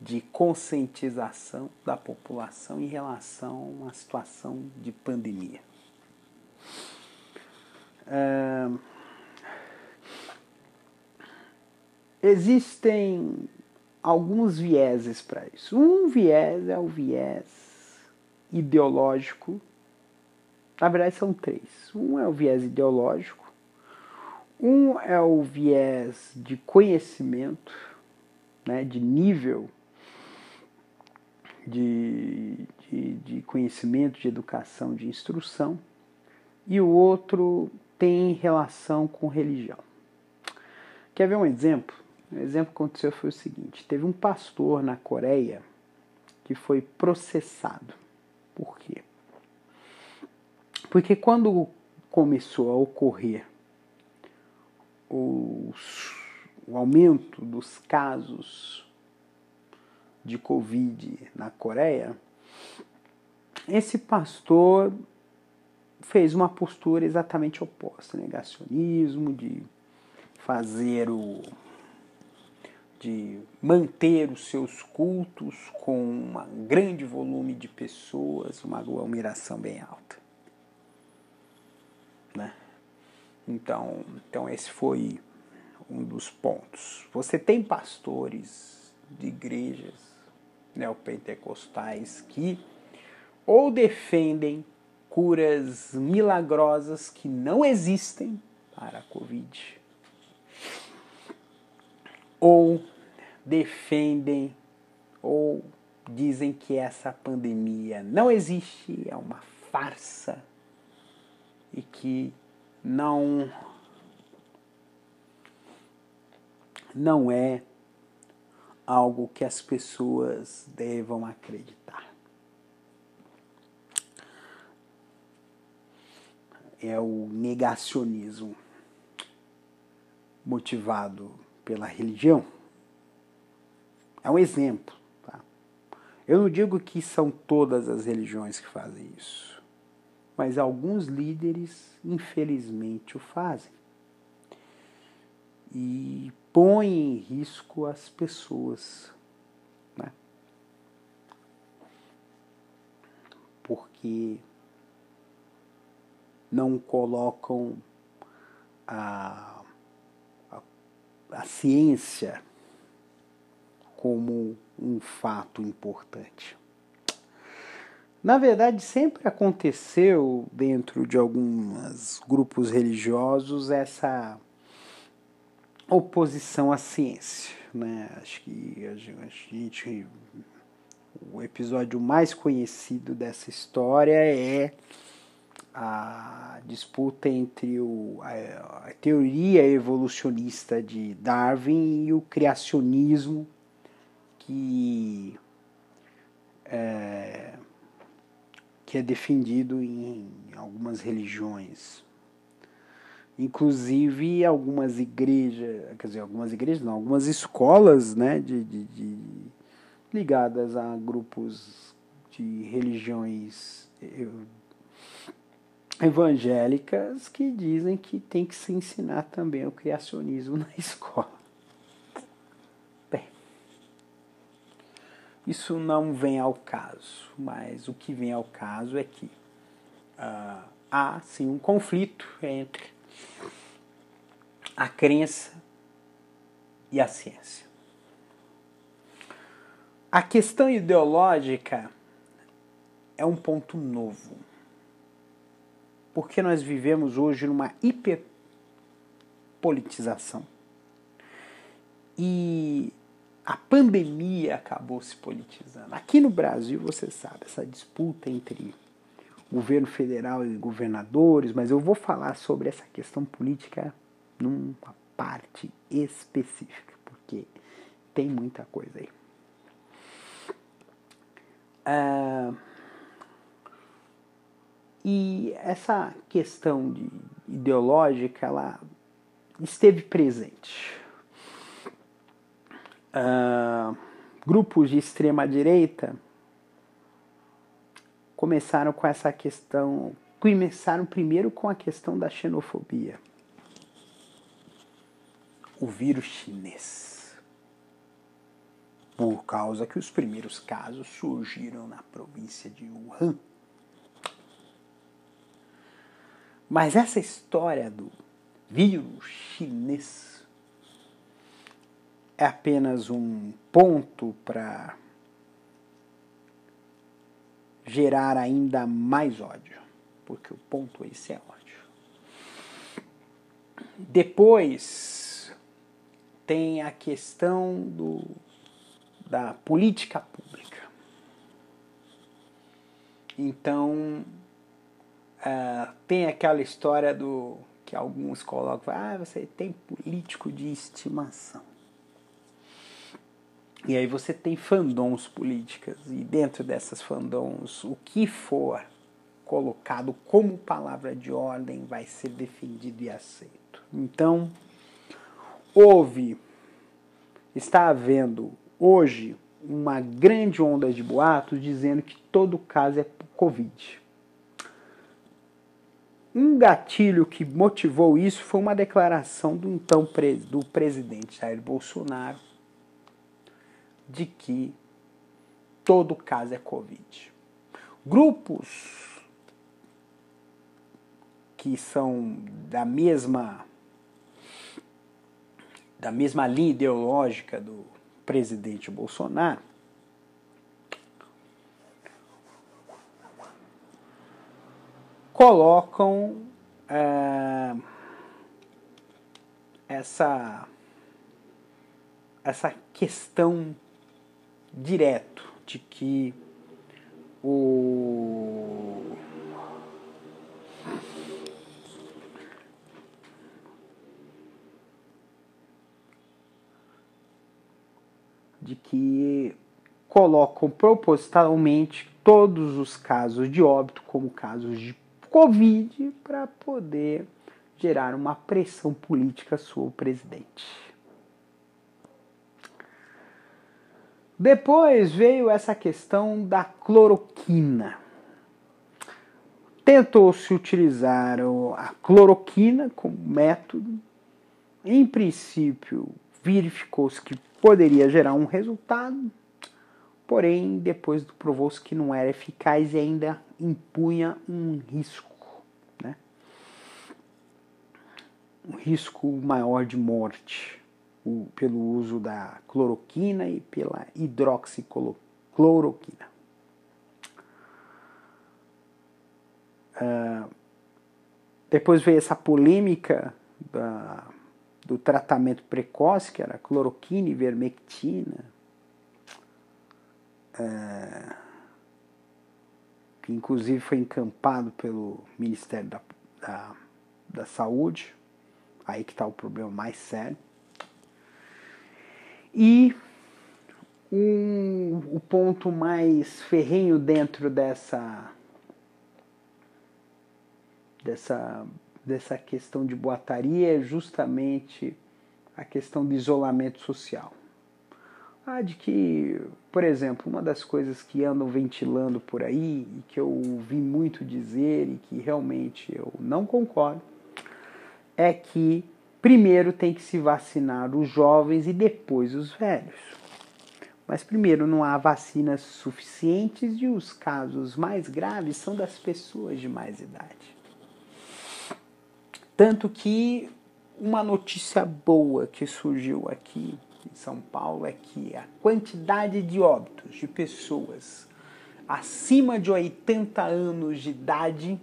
de conscientização da população em relação uma situação de pandemia. Existem alguns vieses para isso. Um viés é o viés ideológico. Na verdade, são três. Um é o viés ideológico, um é o viés de conhecimento, né, de nível de, de, de conhecimento, de educação, de instrução, e o outro tem relação com religião. Quer ver um exemplo? Um exemplo que aconteceu foi o seguinte: teve um pastor na Coreia que foi processado. Por quê? Porque quando começou a ocorrer os, o aumento dos casos de Covid na Coreia, esse pastor fez uma postura exatamente oposta, negacionismo, de fazer o de manter os seus cultos com um grande volume de pessoas, uma aglomeração bem alta. Né? Então, então esse foi um dos pontos. Você tem pastores de igrejas neopentecostais que ou defendem curas milagrosas que não existem para a Covid, ou defendem ou dizem que essa pandemia não existe, é uma farsa e que não não é algo que as pessoas devam acreditar. É o negacionismo motivado pela religião. É um exemplo. Tá? Eu não digo que são todas as religiões que fazem isso, mas alguns líderes, infelizmente, o fazem. E põem em risco as pessoas. Né? Porque não colocam a, a, a ciência como um fato importante. Na verdade, sempre aconteceu dentro de alguns grupos religiosos essa oposição à ciência. Né? Acho que a gente. O episódio mais conhecido dessa história é a disputa entre o, a, a teoria evolucionista de Darwin e o criacionismo que é, que é defendido em algumas religiões. Inclusive algumas igrejas, quer dizer, algumas igrejas não, algumas escolas né, de, de, de ligadas a grupos de religiões evangélicas que dizem que tem que se ensinar também o criacionismo na escola. Isso não vem ao caso, mas o que vem ao caso é que uh, há sim um conflito entre a crença e a ciência. A questão ideológica é um ponto novo. Porque nós vivemos hoje numa hiperpolitização. E a pandemia acabou se politizando. Aqui no Brasil, você sabe, essa disputa entre governo federal e governadores, mas eu vou falar sobre essa questão política numa parte específica, porque tem muita coisa aí. Uh, e essa questão de ideológica, ela esteve presente uh, grupos de extrema direita começaram com essa questão, começaram primeiro com a questão da xenofobia. O vírus chinês. Por causa que os primeiros casos surgiram na província de Wuhan. Mas essa história do vírus chinês é apenas um ponto para gerar ainda mais ódio, porque o ponto esse é ódio. Depois tem a questão do, da política pública. Então, uh, tem aquela história do que alguns colocam, ah, você tem político de estimação. E aí você tem fandoms políticas, e dentro dessas fandoms, o que for colocado como palavra de ordem vai ser defendido e aceito. Então, houve, está havendo hoje uma grande onda de boatos dizendo que todo caso é Covid. Um gatilho que motivou isso foi uma declaração do então do presidente Jair Bolsonaro de que todo caso é Covid. Grupos que são da mesma da mesma linha ideológica do presidente Bolsonaro colocam é, essa, essa questão direto de que o de que colocam propositalmente todos os casos de óbito como casos de Covid para poder gerar uma pressão política sobre o presidente. Depois veio essa questão da cloroquina. Tentou-se utilizar a cloroquina como método. Em princípio, verificou-se que poderia gerar um resultado, porém, depois provou-se que não era eficaz e ainda impunha um risco, né? um risco maior de morte o, pelo uso da cloroquina e pela hidroxicloroquina. Uh, depois veio essa polêmica da, do tratamento precoce, que era cloroquina e Uh, que inclusive foi encampado pelo Ministério da, da, da Saúde, aí que está o problema mais sério. E um, o ponto mais ferrenho dentro dessa, dessa, dessa questão de boataria é justamente a questão do isolamento social. Ah, de que, por exemplo, uma das coisas que andam ventilando por aí e que eu ouvi muito dizer e que realmente eu não concordo é que primeiro tem que se vacinar os jovens e depois os velhos. Mas primeiro não há vacinas suficientes e os casos mais graves são das pessoas de mais idade. Tanto que uma notícia boa que surgiu aqui em São Paulo é que a quantidade de óbitos de pessoas acima de 80 anos de idade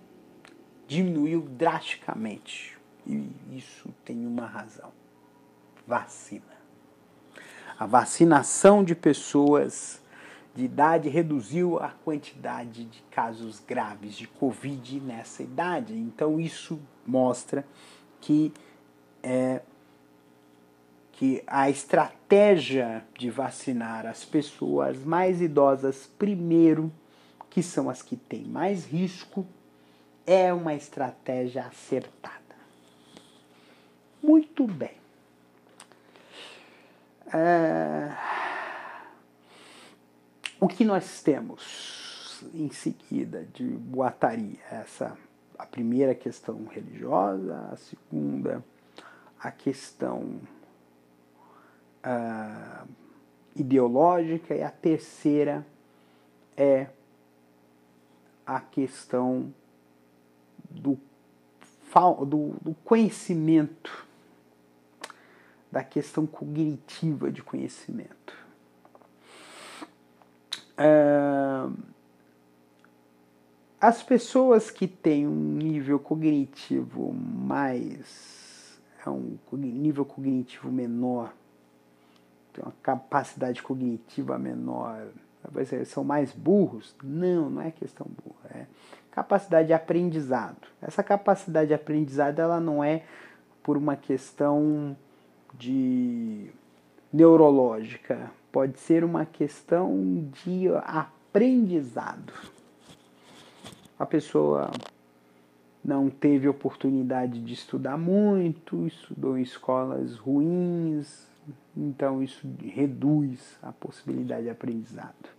diminuiu drasticamente. E isso tem uma razão: vacina. A vacinação de pessoas de idade reduziu a quantidade de casos graves de Covid nessa idade. Então, isso mostra que é, que a estratégia de vacinar as pessoas mais idosas primeiro, que são as que têm mais risco, é uma estratégia acertada. Muito bem. É... O que nós temos em seguida de boataria? Essa a primeira questão religiosa, a segunda a questão uh, ideológica e a terceira é a questão do, do, do conhecimento da questão cognitiva de conhecimento. Uh, as pessoas que têm um nível cognitivo mais. É um nível cognitivo menor, tem uma capacidade cognitiva menor, são mais burros? Não, não é questão burra, é capacidade de aprendizado. Essa capacidade de aprendizado ela não é por uma questão de neurológica, pode ser uma questão de aprendizado. A pessoa não teve oportunidade de estudar muito, estudou em escolas ruins, então isso reduz a possibilidade de aprendizado.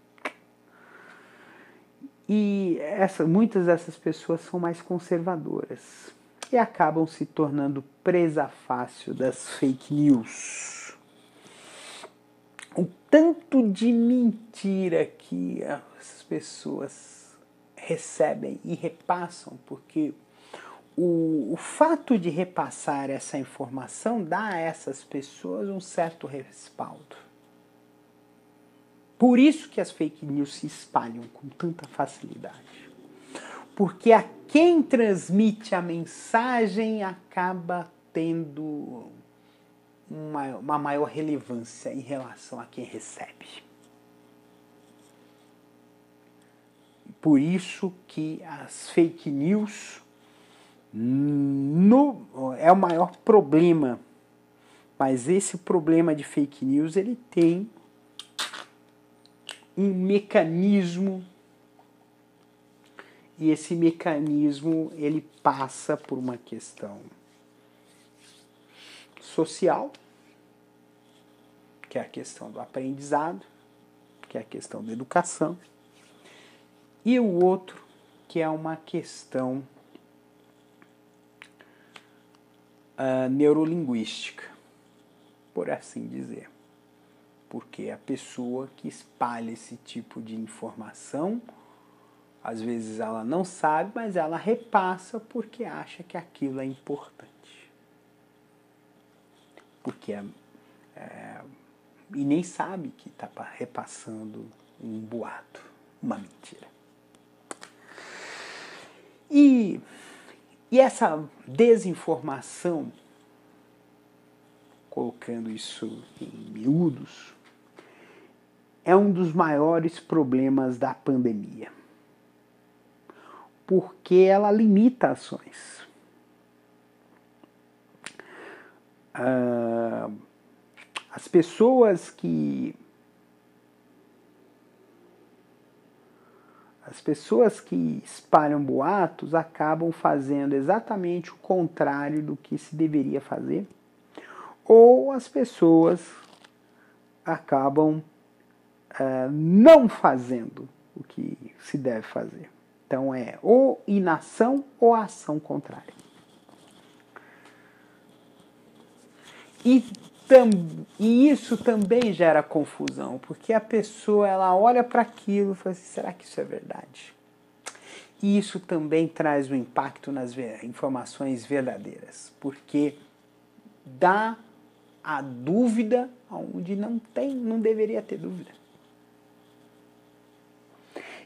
E essa, muitas dessas pessoas são mais conservadoras e acabam se tornando presa fácil das fake news. O tanto de mentira que essas pessoas recebem e repassam, porque o, o fato de repassar essa informação dá a essas pessoas um certo respaldo. Por isso que as fake news se espalham com tanta facilidade. Porque a quem transmite a mensagem acaba tendo uma, uma maior relevância em relação a quem recebe. Por isso que as fake news no, é o maior problema. Mas esse problema de fake news ele tem um mecanismo e esse mecanismo ele passa por uma questão social, que é a questão do aprendizado, que é a questão da educação, e o outro que é uma questão uh, neurolinguística, por assim dizer porque a pessoa que espalha esse tipo de informação, às vezes ela não sabe, mas ela repassa porque acha que aquilo é importante. Porque é, é e nem sabe que está repassando um boato, uma mentira. E, e essa desinformação, colocando isso em miúdos, é um dos maiores problemas da pandemia. Porque ela limita ações. Uh, as pessoas que. As pessoas que espalham boatos acabam fazendo exatamente o contrário do que se deveria fazer, ou as pessoas acabam uh, não fazendo o que se deve fazer. Então é ou inação ou ação contrária. E, e isso também gera confusão, porque a pessoa ela olha para aquilo e fala assim, será que isso é verdade? E isso também traz um impacto nas informações verdadeiras, porque dá a dúvida onde não tem, não deveria ter dúvida.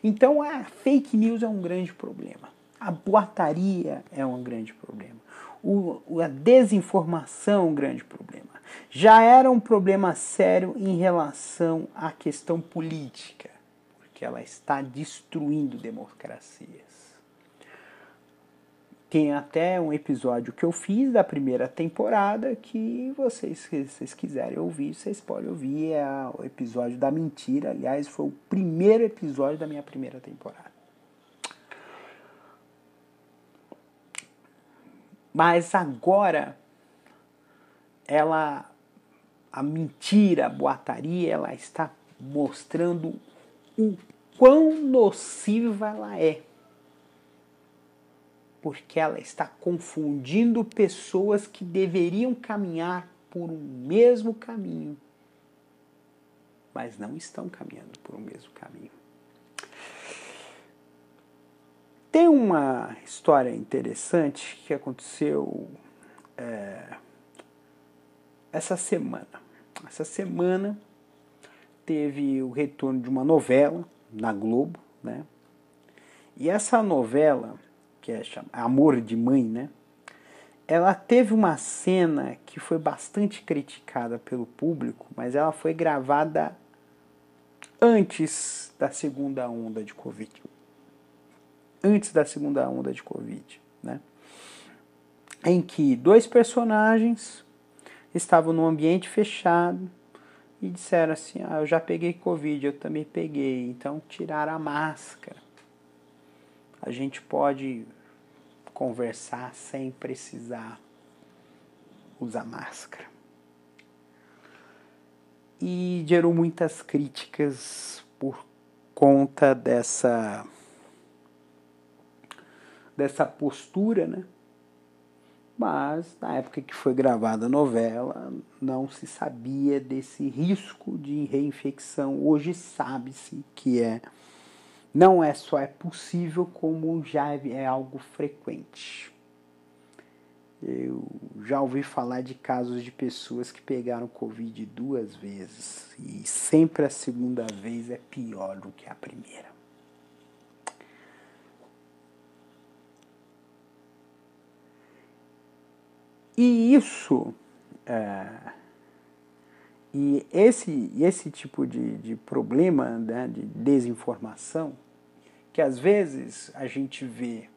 Então a fake news é um grande problema. A boataria é um grande problema. O, a desinformação é um grande problema. Já era um problema sério em relação à questão política, porque ela está destruindo democracias. Tem até um episódio que eu fiz da primeira temporada que vocês, se vocês quiserem ouvir, vocês podem ouvir. É o episódio da mentira. Aliás, foi o primeiro episódio da minha primeira temporada. Mas agora, ela, a mentira, a boataria, ela está mostrando o quão nociva ela é porque ela está confundindo pessoas que deveriam caminhar por um mesmo caminho, mas não estão caminhando por um mesmo caminho. Tem uma história interessante que aconteceu é, essa semana. Essa semana teve o retorno de uma novela na Globo, né? E essa novela, que é Amor de Mãe, né? Ela teve uma cena que foi bastante criticada pelo público, mas ela foi gravada antes da segunda onda de Covid. Antes da segunda onda de Covid, né? Em que dois personagens estavam num ambiente fechado e disseram assim: Ah, eu já peguei Covid, eu também peguei, então tiraram a máscara. A gente pode conversar sem precisar usar máscara. E gerou muitas críticas por conta dessa dessa postura, né? Mas na época que foi gravada a novela, não se sabia desse risco de reinfecção. Hoje sabe-se que é não é só é possível, como já é algo frequente. Eu já ouvi falar de casos de pessoas que pegaram Covid duas vezes e sempre a segunda vez é pior do que a primeira. E isso, é, e esse, esse tipo de, de problema né, de desinformação, que às vezes a gente vê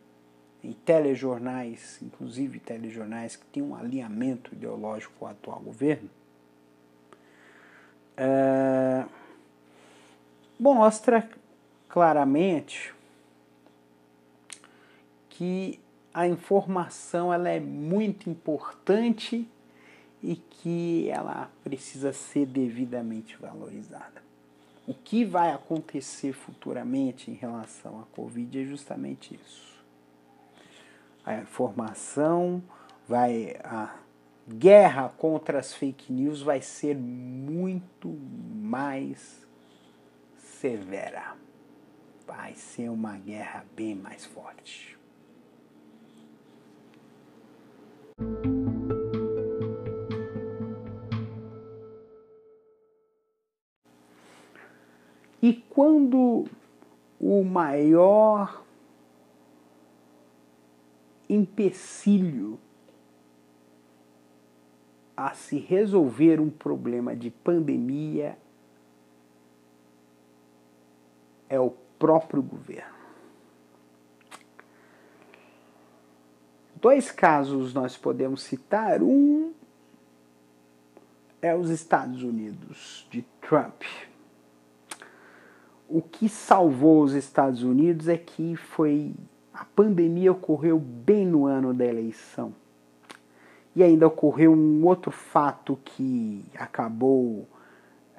em telejornais, inclusive telejornais que têm um alinhamento ideológico com o atual governo, é, mostra claramente que a informação ela é muito importante e que ela precisa ser devidamente valorizada. O que vai acontecer futuramente em relação à Covid é justamente isso. A informação vai. A guerra contra as fake news vai ser muito mais severa. Vai ser uma guerra bem mais forte. E quando o maior empecilho a se resolver um problema de pandemia é o próprio governo. Dois casos nós podemos citar. Um é os Estados Unidos, de Trump o que salvou os Estados Unidos é que foi a pandemia ocorreu bem no ano da eleição. E ainda ocorreu um outro fato que acabou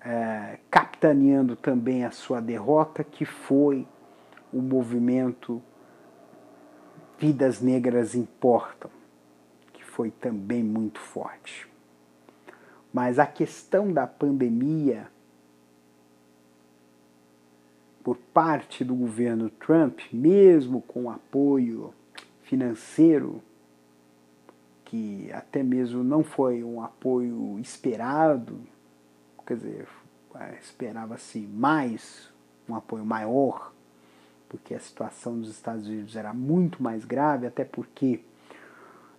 é, capitaneando também a sua derrota, que foi o movimento Vidas Negras Importam, que foi também muito forte. Mas a questão da pandemia por parte do governo Trump, mesmo com apoio financeiro, que até mesmo não foi um apoio esperado, quer dizer, esperava-se mais, um apoio maior, porque a situação dos Estados Unidos era muito mais grave, até porque,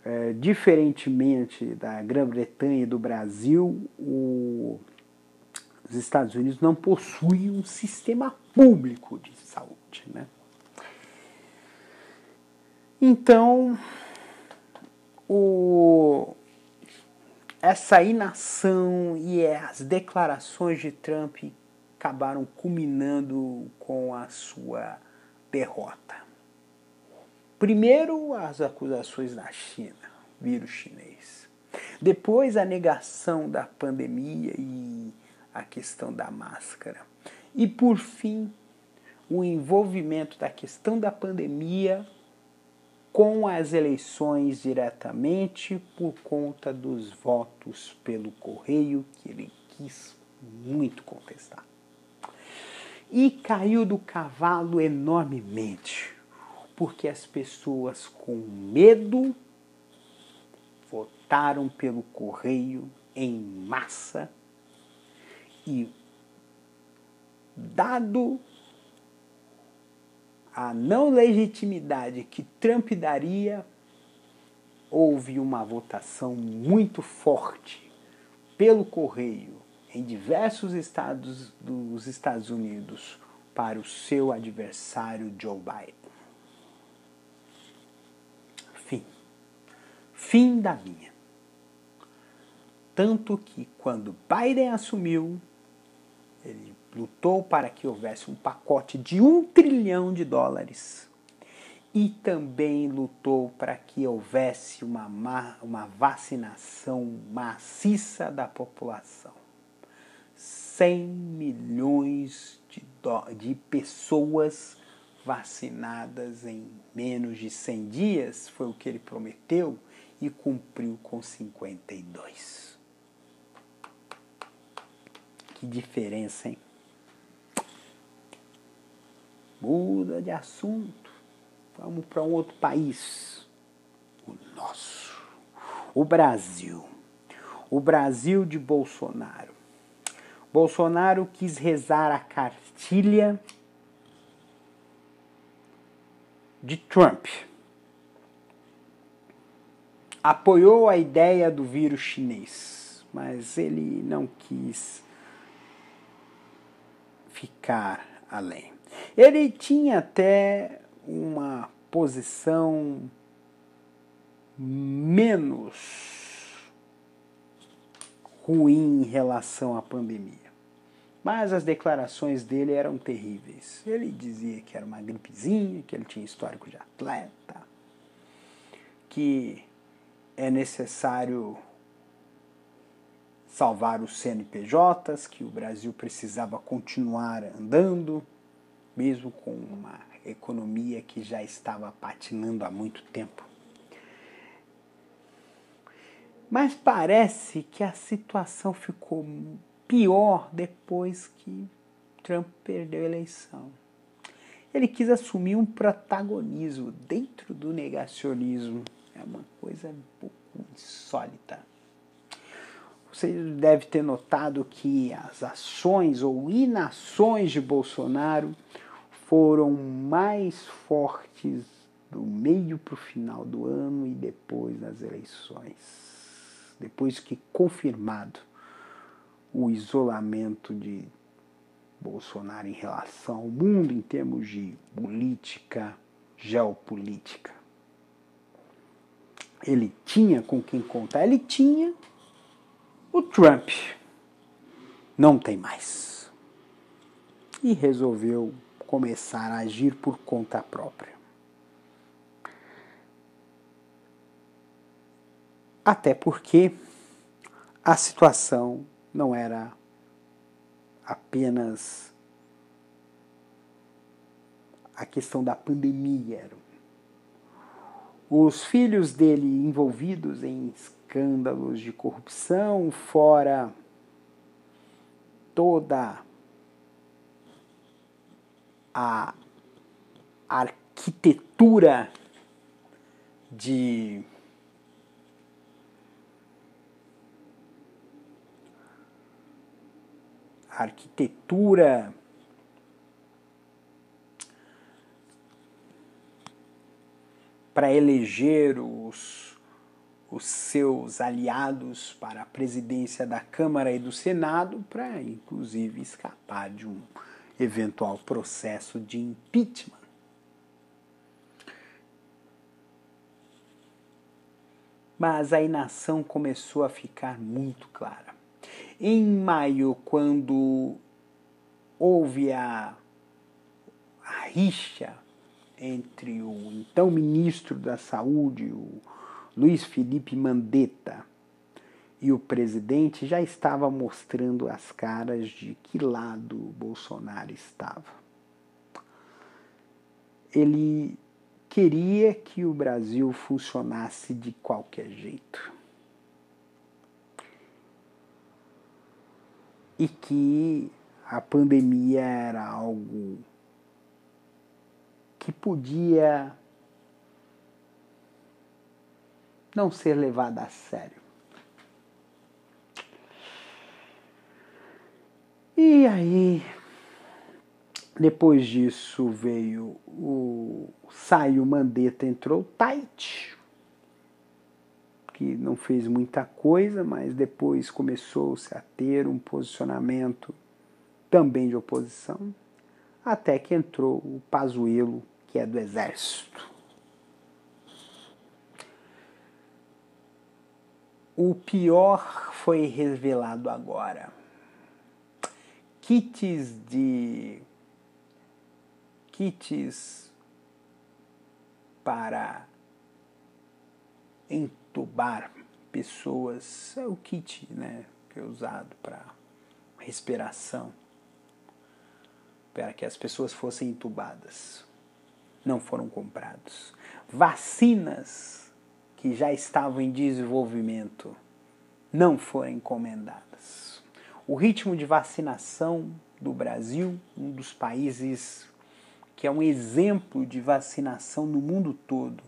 é, diferentemente da Grã-Bretanha e do Brasil, o os Estados Unidos não possuem um sistema público de saúde. Né? Então, o, essa inação e as declarações de Trump acabaram culminando com a sua derrota. Primeiro, as acusações da China, vírus chinês. Depois, a negação da pandemia e a questão da máscara. E por fim, o envolvimento da questão da pandemia com as eleições diretamente por conta dos votos pelo correio que ele quis muito contestar. E caiu do cavalo enormemente, porque as pessoas com medo votaram pelo correio em massa e dado a não legitimidade que Trump daria, houve uma votação muito forte pelo correio em diversos estados dos Estados Unidos para o seu adversário Joe Biden. Fim. Fim da linha. Tanto que quando Biden assumiu, ele lutou para que houvesse um pacote de um trilhão de dólares e também lutou para que houvesse uma, uma vacinação maciça da população. 100 milhões de, de pessoas vacinadas em menos de 100 dias foi o que ele prometeu e cumpriu com 52. Que diferença, hein? Muda de assunto. Vamos para um outro país. O nosso. O Brasil. O Brasil de Bolsonaro. Bolsonaro quis rezar a cartilha de Trump. Apoiou a ideia do vírus chinês, mas ele não quis ficar além. Ele tinha até uma posição menos ruim em relação à pandemia. Mas as declarações dele eram terríveis. Ele dizia que era uma gripezinha, que ele tinha histórico de atleta, que é necessário salvar os CNPJs, que o Brasil precisava continuar andando, mesmo com uma economia que já estava patinando há muito tempo. Mas parece que a situação ficou pior depois que Trump perdeu a eleição. Ele quis assumir um protagonismo dentro do negacionismo. É uma coisa um pouco insólita. Você deve ter notado que as ações ou inações de Bolsonaro foram mais fortes do meio para o final do ano e depois das eleições. Depois que confirmado o isolamento de Bolsonaro em relação ao mundo em termos de política, geopolítica. Ele tinha com quem contar, ele tinha o Trump. Não tem mais. E resolveu começar a agir por conta própria. Até porque a situação não era apenas a questão da pandemia. Os filhos dele envolvidos em escândalos de corrupção, fora toda a arquitetura de arquitetura para eleger os, os seus aliados para a presidência da Câmara e do Senado, para inclusive escapar de um eventual processo de impeachment. Mas a inação começou a ficar muito clara. Em maio, quando houve a, a rixa entre o então ministro da Saúde, o Luiz Felipe Mandetta, e o presidente já estava mostrando as caras de que lado Bolsonaro estava. Ele queria que o Brasil funcionasse de qualquer jeito. e que a pandemia era algo que podia não ser levada a sério. E aí, depois disso veio o saiu Mandetta, entrou Tait que não fez muita coisa, mas depois começou-se a ter um posicionamento também de oposição, até que entrou o Pazuello, que é do Exército. O pior foi revelado agora. Kits de kits para entubar pessoas, é o kit, né, que é usado para respiração, para que as pessoas fossem entubadas. Não foram comprados. Vacinas que já estavam em desenvolvimento não foram encomendadas. O ritmo de vacinação do Brasil, um dos países que é um exemplo de vacinação no mundo todo,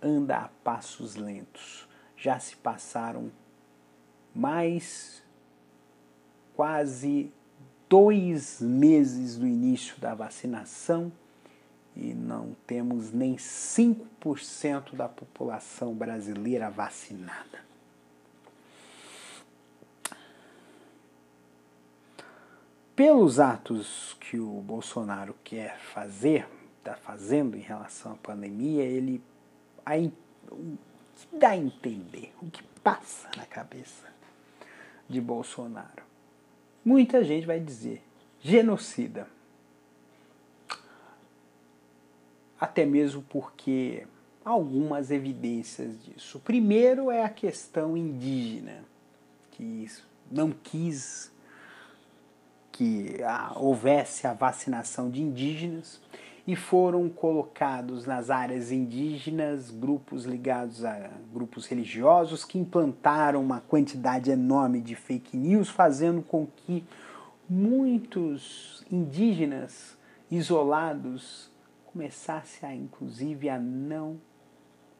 anda a passos lentos. Já se passaram mais quase dois meses do início da vacinação e não temos nem 5% da população brasileira vacinada. Pelos atos que o Bolsonaro quer fazer, está fazendo em relação à pandemia, ele a, que dá a entender, o que passa na cabeça de Bolsonaro. Muita gente vai dizer genocida até mesmo porque há algumas evidências disso. Primeiro é a questão indígena, que não quis que houvesse a vacinação de indígenas e foram colocados nas áreas indígenas grupos ligados a grupos religiosos que implantaram uma quantidade enorme de fake news, fazendo com que muitos indígenas isolados começasse a, inclusive, a não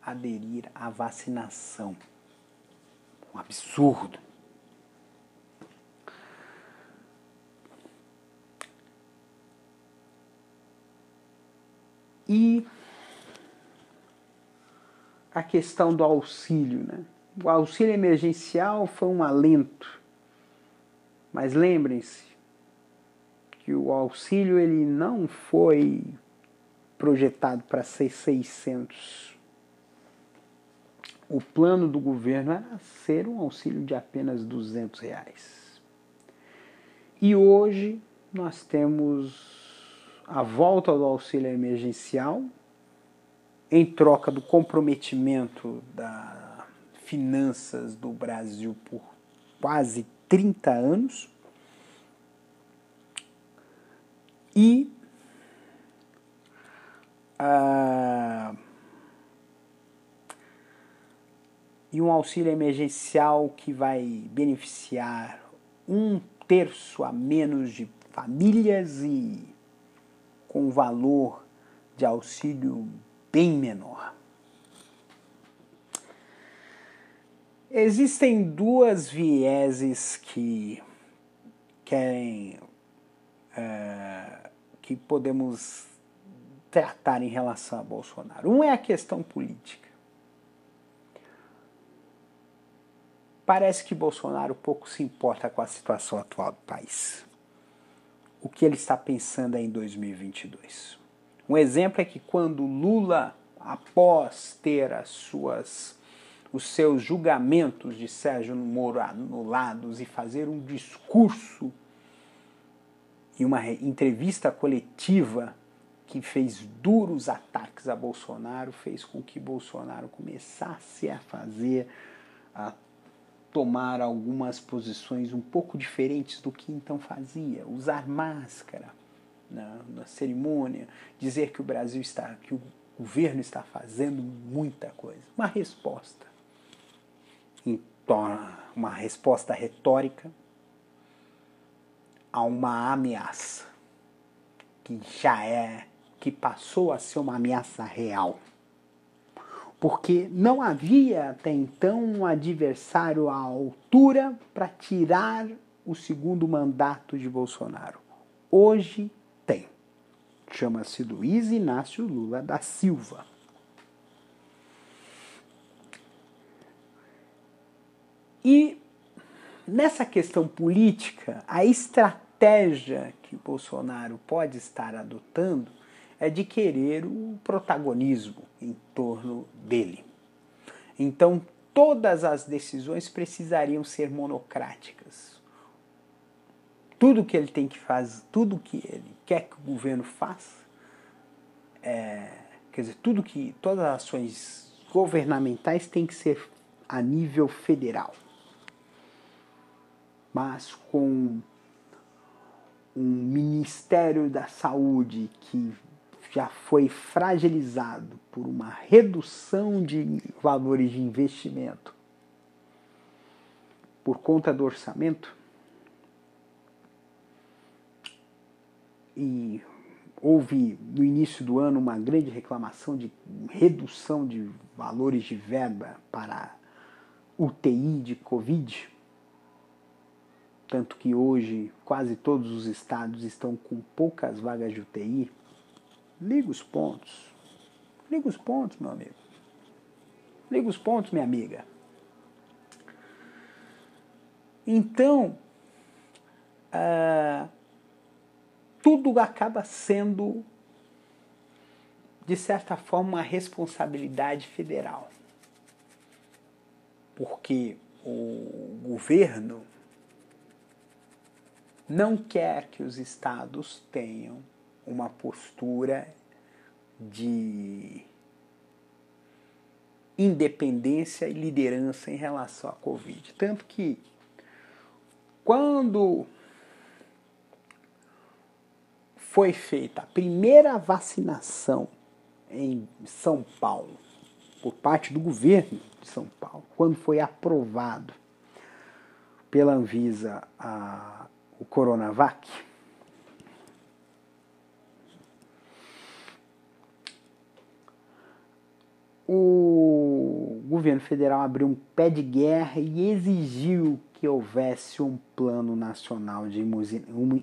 aderir à vacinação. Um absurdo. E a questão do auxílio, né? O auxílio emergencial foi um alento. Mas lembrem-se que o auxílio ele não foi projetado para ser 600. O plano do governo era ser um auxílio de apenas 200 reais. E hoje nós temos a volta do auxílio emergencial em troca do comprometimento das finanças do Brasil por quase 30 anos. E Uh, e um auxílio emergencial que vai beneficiar um terço a menos de famílias e com valor de auxílio bem menor. Existem duas vieses que querem uh, que podemos tratar em relação a Bolsonaro. Um é a questão política. Parece que Bolsonaro pouco se importa com a situação atual do país. O que ele está pensando em 2022. Um exemplo é que quando Lula, após ter as suas os seus julgamentos de Sérgio Moro anulados e fazer um discurso e uma entrevista coletiva que fez duros ataques a Bolsonaro, fez com que Bolsonaro começasse a fazer, a tomar algumas posições um pouco diferentes do que então fazia, usar máscara na, na cerimônia, dizer que o Brasil está, que o governo está fazendo muita coisa. Uma resposta, uma resposta retórica a uma ameaça que já é que passou a ser uma ameaça real. Porque não havia até então um adversário à altura para tirar o segundo mandato de Bolsonaro? Hoje tem. Chama-se Luiz Inácio Lula da Silva. E nessa questão política, a estratégia que Bolsonaro pode estar adotando é de querer o protagonismo em torno dele. Então, todas as decisões precisariam ser monocráticas. Tudo que ele tem que fazer, tudo que ele quer que o governo faça, é, quer dizer, tudo que todas as ações governamentais têm que ser a nível federal. Mas com um Ministério da Saúde que já foi fragilizado por uma redução de valores de investimento por conta do orçamento. E houve no início do ano uma grande reclamação de redução de valores de verba para UTI de Covid, tanto que hoje quase todos os estados estão com poucas vagas de UTI, Liga os pontos. Liga os pontos, meu amigo. Liga os pontos, minha amiga. Então, uh, tudo acaba sendo, de certa forma, uma responsabilidade federal. Porque o governo não quer que os estados tenham uma postura de independência e liderança em relação à Covid. Tanto que quando foi feita a primeira vacinação em São Paulo, por parte do governo de São Paulo, quando foi aprovado pela Anvisa a, o Coronavac, o governo federal abriu um pé de guerra e exigiu que houvesse um plano nacional de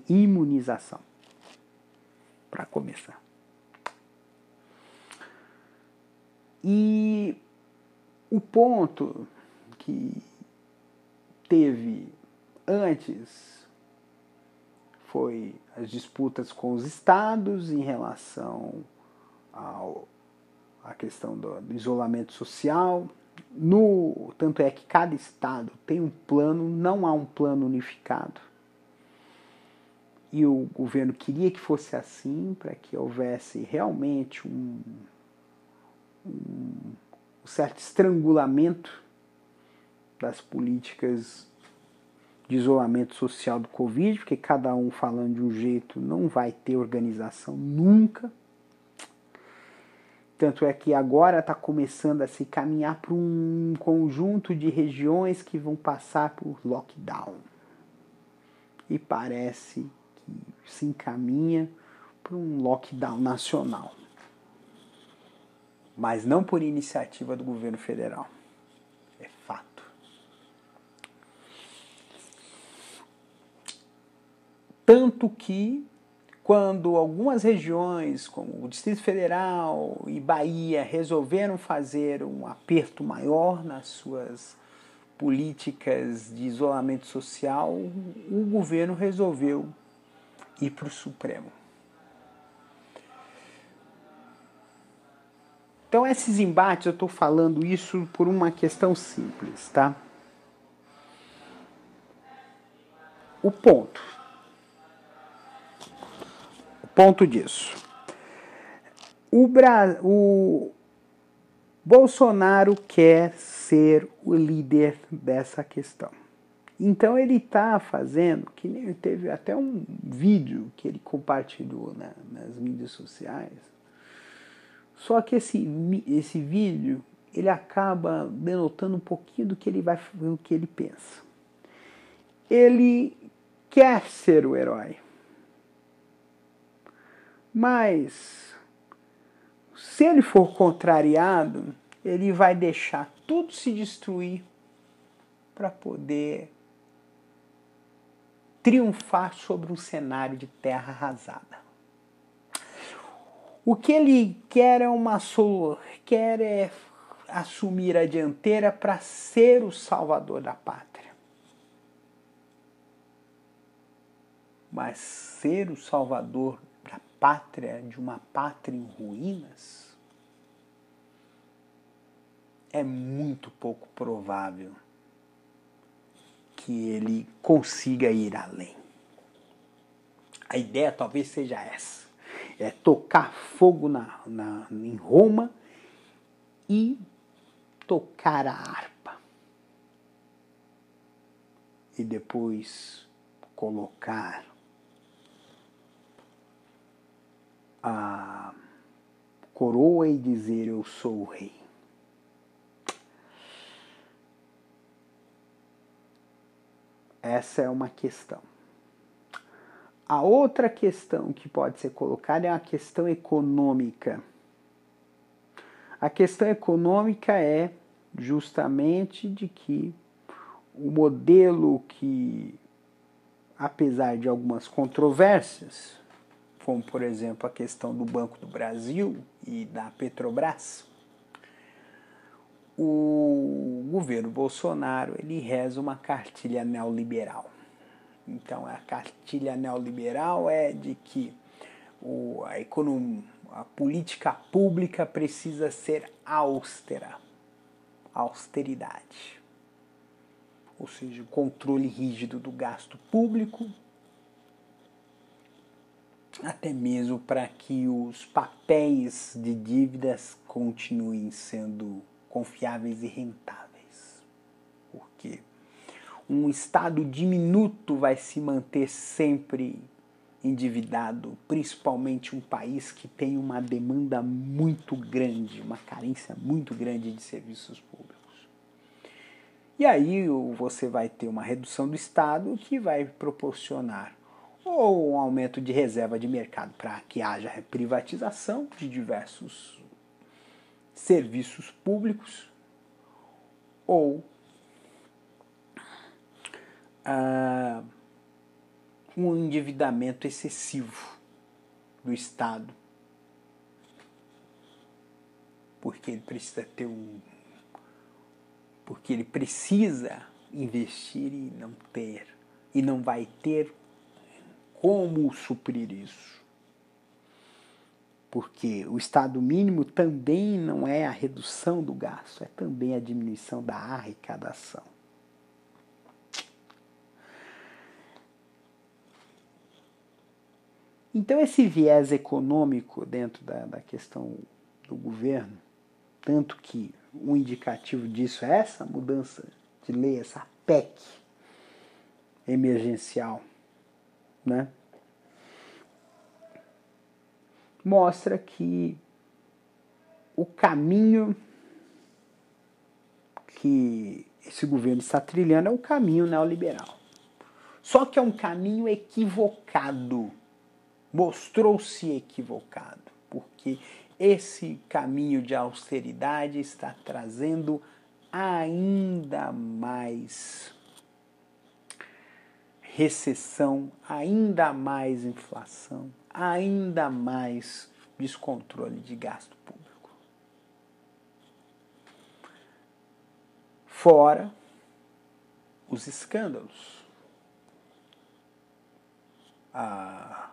imunização. Para começar. E o ponto que teve antes foi as disputas com os estados em relação ao a questão do, do isolamento social. No, tanto é que cada estado tem um plano, não há um plano unificado. E o governo queria que fosse assim, para que houvesse realmente um, um, um certo estrangulamento das políticas de isolamento social do Covid, porque cada um falando de um jeito não vai ter organização nunca. Tanto é que agora está começando a se caminhar para um conjunto de regiões que vão passar por lockdown. E parece que se encaminha para um lockdown nacional. Mas não por iniciativa do governo federal. É fato. Tanto que quando algumas regiões, como o Distrito Federal e Bahia, resolveram fazer um aperto maior nas suas políticas de isolamento social, o governo resolveu ir para o Supremo. Então, esses embates, eu estou falando isso por uma questão simples, tá? O ponto Ponto disso. O, Bra... o Bolsonaro quer ser o líder dessa questão. Então ele está fazendo, que nem teve até um vídeo que ele compartilhou né, nas mídias sociais. Só que esse, esse vídeo ele acaba denotando um pouquinho do que ele vai o que ele pensa. Ele quer ser o herói. Mas, se ele for contrariado, ele vai deixar tudo se destruir para poder triunfar sobre um cenário de terra arrasada. O que ele quer é uma quer é assumir a dianteira para ser o salvador da pátria. Mas ser o salvador pátria, de uma pátria em ruínas, é muito pouco provável que ele consiga ir além. A ideia talvez seja essa: é tocar fogo na, na, em Roma e tocar a harpa. E depois colocar a coroa e dizer: Eu sou o rei. Essa é uma questão. A outra questão que pode ser colocada é a questão econômica. A questão econômica é justamente de que o modelo que, apesar de algumas controvérsias, como por exemplo a questão do Banco do Brasil e da Petrobras, o governo Bolsonaro ele reza uma cartilha neoliberal. Então a cartilha neoliberal é de que o, a, a política pública precisa ser austera, austeridade. Ou seja, controle rígido do gasto público, até mesmo para que os papéis de dívidas continuem sendo confiáveis e rentáveis. Porque um Estado diminuto vai se manter sempre endividado, principalmente um país que tem uma demanda muito grande, uma carência muito grande de serviços públicos. E aí você vai ter uma redução do Estado que vai proporcionar ou um aumento de reserva de mercado para que haja privatização de diversos serviços públicos ou ah, um endividamento excessivo do Estado, porque ele precisa ter um, porque ele precisa investir e não ter e não vai ter como suprir isso porque o estado mínimo também não é a redução do gasto, é também a diminuição da arrecadação. Então, esse viés econômico dentro da, da questão do governo, tanto que um indicativo disso é essa mudança de lei, essa PEC emergencial, né? mostra que o caminho que esse governo está trilhando é o caminho neoliberal. Só que é um caminho equivocado. Mostrou-se equivocado, porque esse caminho de austeridade está trazendo ainda mais recessão, ainda mais inflação, ainda mais descontrole de gasto público. Fora os escândalos. Ah,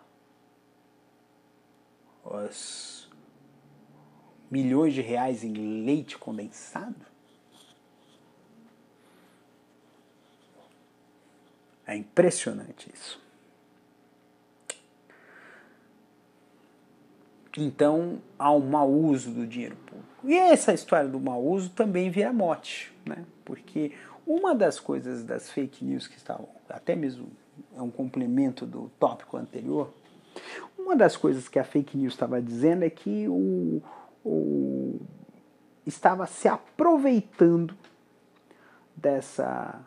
os milhões de reais em leite condensado. É impressionante isso. Então há um mau uso do dinheiro público. E essa história do mau uso também vira mote, né? porque uma das coisas das fake news que estavam, até mesmo é um complemento do tópico anterior, uma das coisas que a fake news estava dizendo é que o, o estava se aproveitando dessa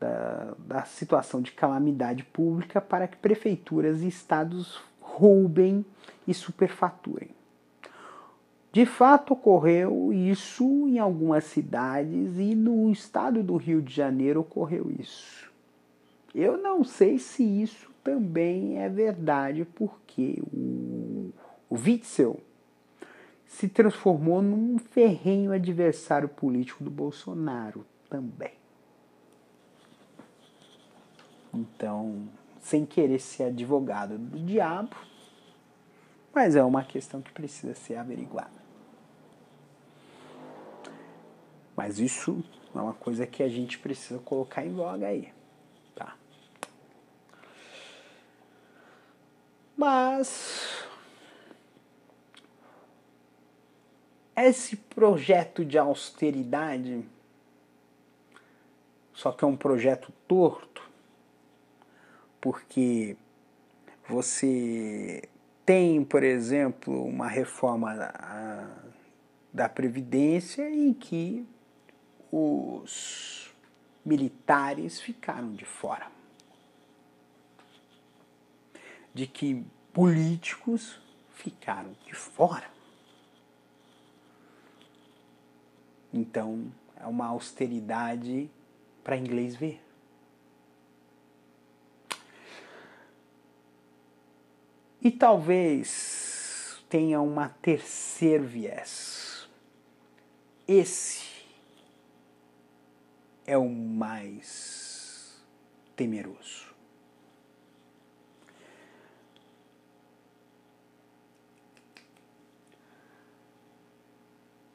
da, da situação de calamidade pública para que prefeituras e estados roubem e superfaturem. De fato, ocorreu isso em algumas cidades e no estado do Rio de Janeiro ocorreu isso. Eu não sei se isso também é verdade, porque o, o Witzel se transformou num ferrenho adversário político do Bolsonaro também. Então, sem querer ser advogado do diabo, mas é uma questão que precisa ser averiguada. Mas isso é uma coisa que a gente precisa colocar em voga aí. Tá? Mas esse projeto de austeridade, só que é um projeto torto, porque você tem, por exemplo, uma reforma da, Previdência em que os militares ficaram de fora. De que políticos ficaram de fora. Então, é uma austeridade para inglês ver. E talvez tenha uma terceiro viés. Esse é o mais temeroso.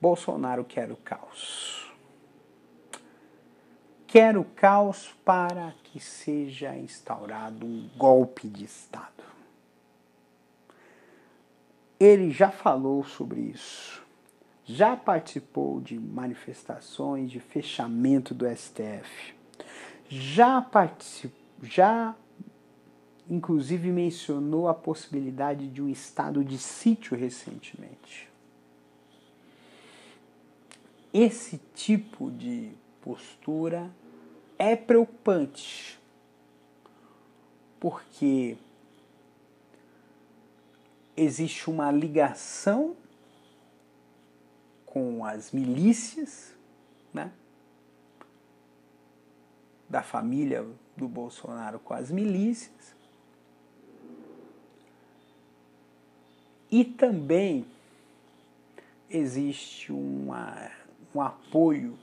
Bolsonaro quer o caos. Quer o caos para que seja instaurado um golpe de Estado. Ele já falou sobre isso. Já participou de manifestações de fechamento do STF. Já participou, já inclusive mencionou a possibilidade de um estado de sítio recentemente. Esse tipo de postura é preocupante, porque existe uma ligação com as milícias, né? Da família do Bolsonaro com as milícias. E também existe uma um apoio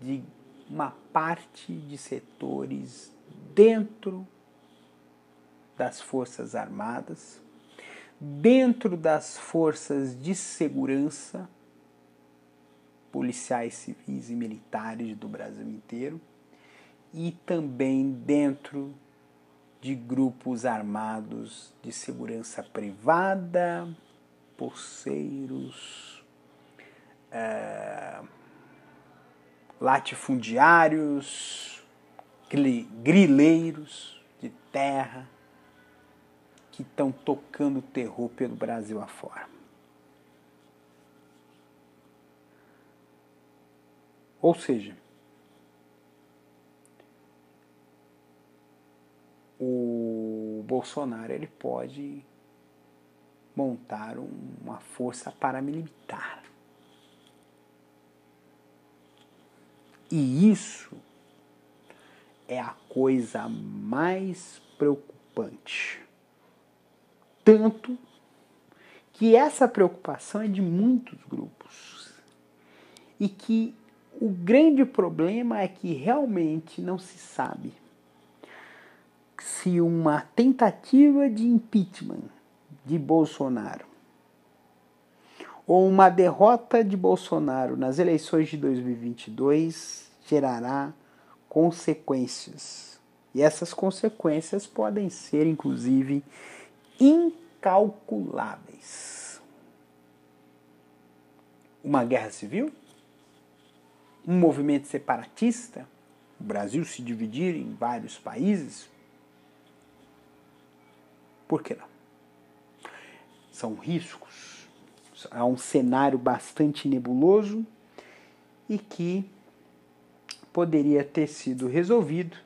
de uma parte de setores dentro das Forças Armadas, dentro das forças de segurança, policiais civis e militares do Brasil inteiro, e também dentro de grupos armados de segurança privada, pulseiros, é, latifundiários, grileiros de terra que estão tocando terror pelo Brasil afora. Ou seja, o Bolsonaro ele pode montar uma força paramilitar E isso é a coisa mais preocupante. Tanto que essa preocupação é de muitos grupos. E que o grande problema é que realmente não se sabe se uma tentativa de impeachment de Bolsonaro ou uma derrota de Bolsonaro nas eleições de 2022 gerará consequências. E essas consequências podem ser, inclusive, incalculáveis. Uma guerra civil? Um movimento separatista? O Brasil se dividir em vários países? Por que não? São riscos há um cenário bastante nebuloso e que poderia ter sido resolvido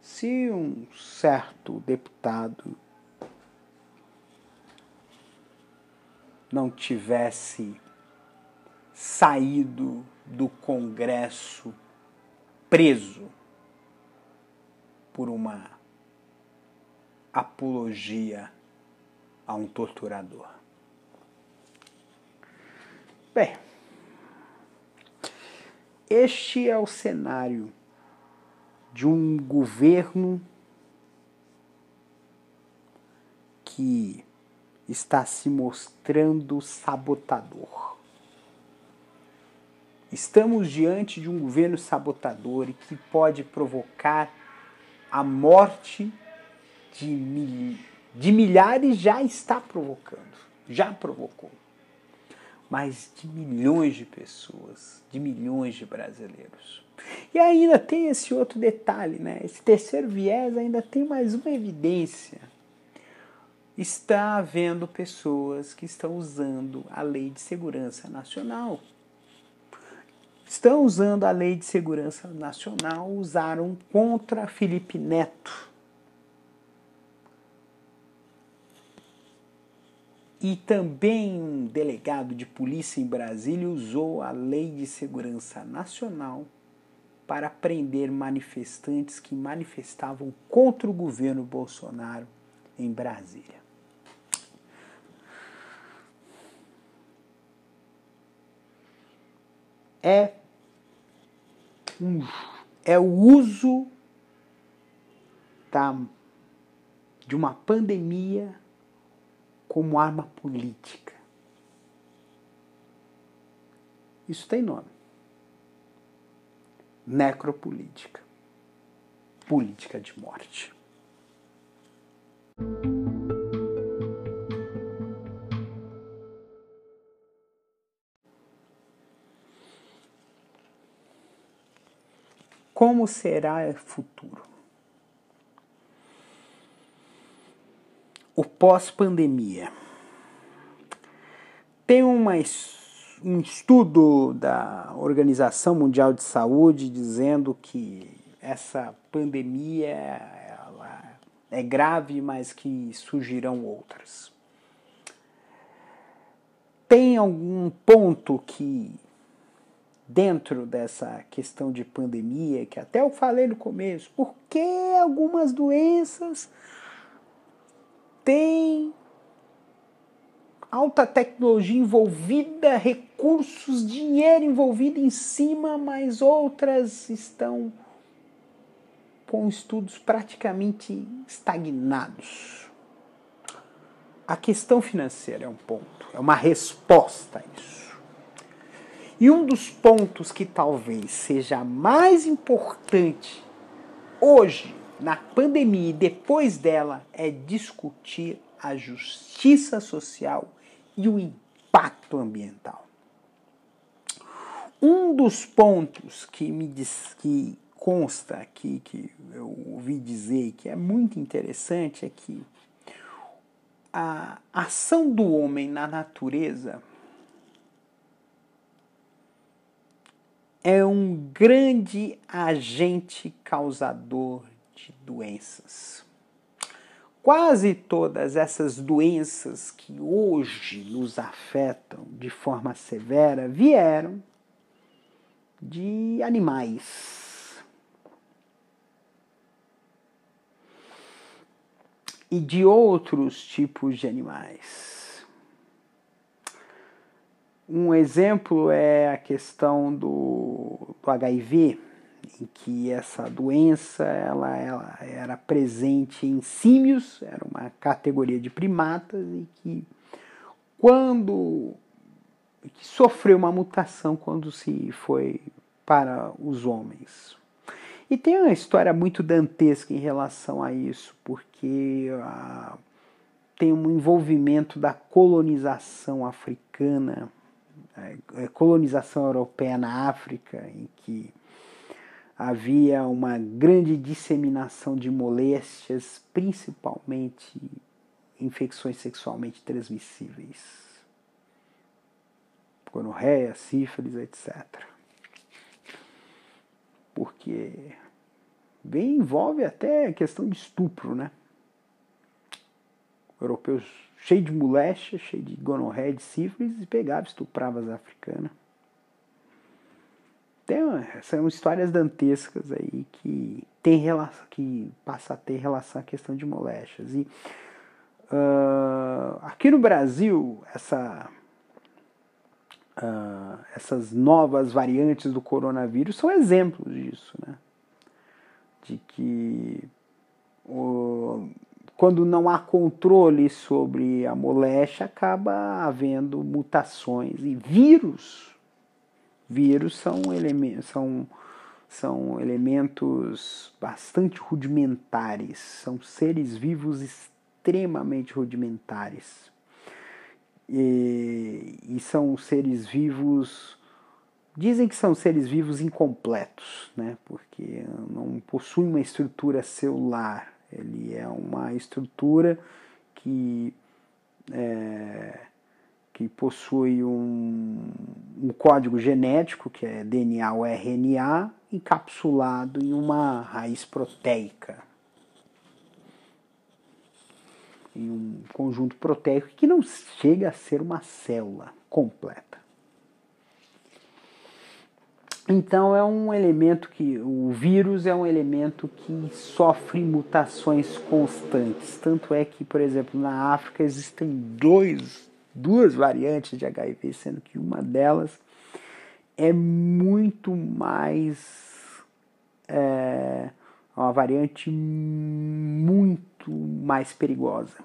se um certo deputado não tivesse saído do Congresso preso por uma apologia a um torturador. Bem, este é o cenário de um governo que está se mostrando sabotador. Estamos diante de um governo sabotador e que pode provocar a morte de, mil, de milhares, já está provocando, já provocou, mas de milhões de pessoas, de milhões de brasileiros. E ainda tem esse outro detalhe, né? Esse terceiro viés ainda tem mais uma evidência. Está havendo pessoas que estão usando a Lei de Segurança Nacional. Estão usando a Lei de Segurança Nacional, usaram contra Felipe Neto. E também um delegado de polícia em Brasília usou a Lei de Segurança Nacional para prender manifestantes que manifestavam contra o governo Bolsonaro em Brasília. É, um, é o uso da, de uma pandemia como arma política. Isso tem nome necropolítica política de morte. Como será o futuro? O pós-pandemia. Tem uma um estudo da Organização Mundial de Saúde dizendo que essa pandemia é grave, mas que surgirão outras. Tem algum ponto que, dentro dessa questão de pandemia, que até eu falei no começo, por que algumas doenças têm alta tecnologia envolvida, recursos, dinheiro envolvido em cima, mas outras estão com estudos praticamente estagnados. A questão financeira é um ponto, é uma resposta a isso. E um dos pontos que talvez seja mais importante hoje, na pandemia e depois dela, é discutir a justiça social e o impacto ambiental. Um dos pontos que me diz, que consta aqui, que eu ouvi dizer que é muito interessante, é que a ação do homem na natureza é um grande agente causador de doenças. Quase todas essas doenças que hoje nos afetam de forma severa vieram de animais. E de outros tipos de animais. Um exemplo é a questão do, do HIV em que essa doença ela, ela era presente em símios, era uma categoria de primatas e que quando que sofreu uma mutação quando se foi para os homens. E tem uma história muito dantesca em relação a isso, porque ah, tem um envolvimento da colonização africana, colonização europeia na África, em que havia uma grande disseminação de moléstias, principalmente infecções sexualmente transmissíveis, gonorreia, sífilis, etc. Porque bem envolve até a questão de estupro, né? Europeus cheio de moléstia, cheio de gonorreia, de sífilis, e pegava, estuprava as africanas. tem, são histórias dantescas aí que tem relação, que passa a ter relação à questão de moléstias. E uh, aqui no Brasil, essa, uh, essas novas variantes do coronavírus são exemplos disso, né? De que uh, quando não há controle sobre a moléstia, acaba havendo mutações e vírus. Vírus são elementos, são são elementos bastante rudimentares, são seres vivos extremamente rudimentares. E, e, são seres vivos. Dizem que são seres vivos incompletos, né? porque não possuem uma estrutura celular. Ele é uma estrutura que é, que possui um, um código genético, que é DNA ou RNA, encapsulado em uma raiz proteica. Em um conjunto proteico que não chega a ser uma célula completa. Então é um elemento que o vírus é um elemento que sofre mutações constantes. Tanto é que, por exemplo, na África existem dois duas variantes de HIV, sendo que uma delas é muito mais. É, uma variante muito mais perigosa.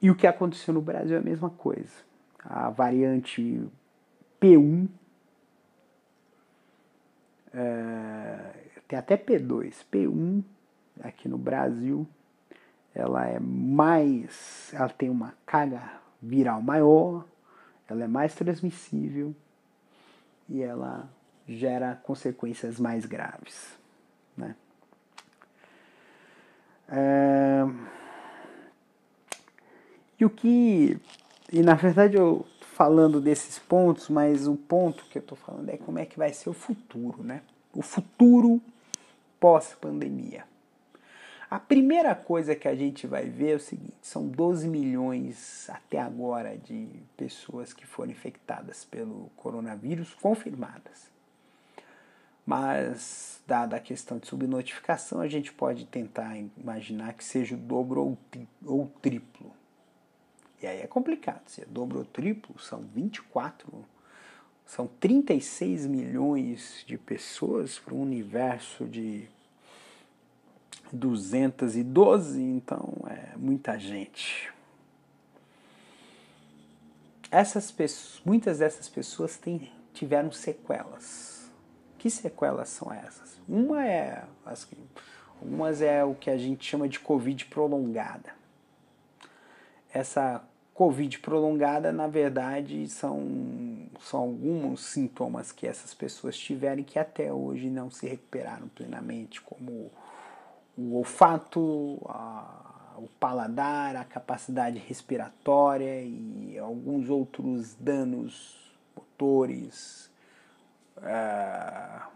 E o que aconteceu no Brasil é a mesma coisa. A variante P1, é, tem até P2, P1 aqui no Brasil ela é mais, ela tem uma carga viral maior, ela é mais transmissível e ela gera consequências mais graves. Né? É... E o que. E na verdade eu falando desses pontos, mas o ponto que eu estou falando é como é que vai ser o futuro, né? O futuro pós-pandemia. A primeira coisa que a gente vai ver é o seguinte: são 12 milhões até agora de pessoas que foram infectadas pelo coronavírus confirmadas. Mas, dada a questão de subnotificação, a gente pode tentar imaginar que seja o dobro ou, ou triplo. E aí é complicado, se é dobro ou triplo, são 24, são 36 milhões de pessoas para um universo de 212, então é muita gente. Essas pessoas, muitas dessas pessoas têm, tiveram sequelas. Que sequelas são essas? Uma é as, umas é o que a gente chama de covid prolongada. Essa covid prolongada, na verdade, são, são alguns sintomas que essas pessoas tiveram que até hoje não se recuperaram plenamente, como o olfato, a, o paladar, a capacidade respiratória e alguns outros danos motores, uh,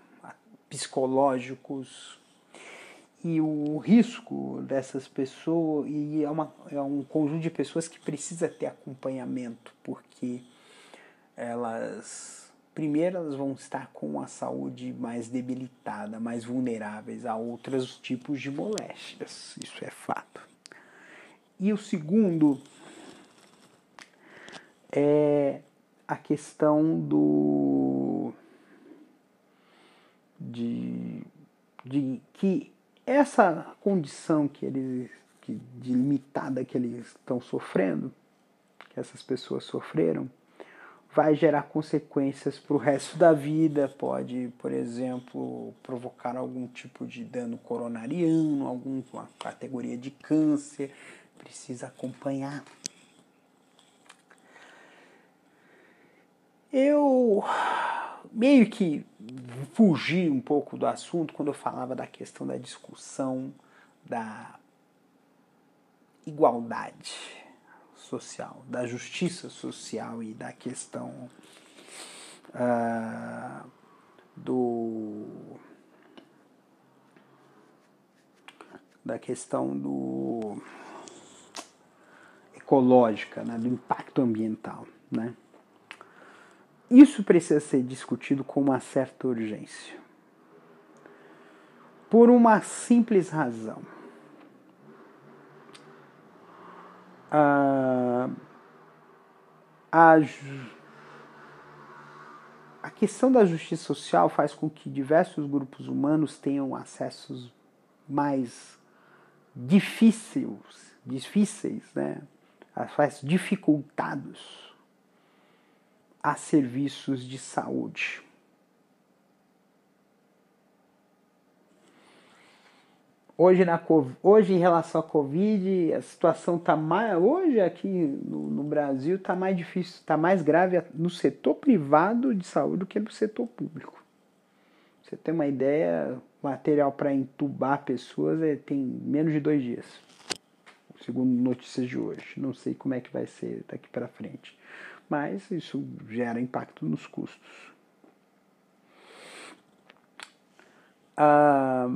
psicológicos. E o risco dessas pessoas, e é, uma, é um conjunto de pessoas que precisa ter acompanhamento, porque elas primeiro elas vão estar com a saúde mais debilitada, mais vulneráveis a outros tipos de moléstias. Isso é fato. E o segundo é a questão do de, de que essa condição que eles que, de limitada que eles estão sofrendo, que essas pessoas sofreram, vai gerar consequências para o resto da vida, pode, por exemplo, provocar algum tipo de dano coronariano, alguma categoria de câncer, precisa acompanhar. Eu meio que fugi um pouco do assunto quando eu falava da questão da discussão da igualdade social, da justiça social e da questão uh, do da questão do ecológica, né, do impacto ambiental, né? Isso precisa ser discutido com uma certa urgência. Por uma simples razão. Ah, a, a questão da justiça social faz com que diversos grupos humanos tenham acessos mais difíceis, difíceis, né? acessos dificultados a serviços de saúde. Hoje, na, hoje, em relação à Covid, a situação está mais. Hoje, aqui no, no Brasil, está mais difícil, está mais grave no setor privado de saúde do que no setor público. Você tem uma ideia, material para entubar pessoas é, tem menos de dois dias, segundo notícias de hoje. Não sei como é que vai ser daqui para frente, mas isso gera impacto nos custos. Ah,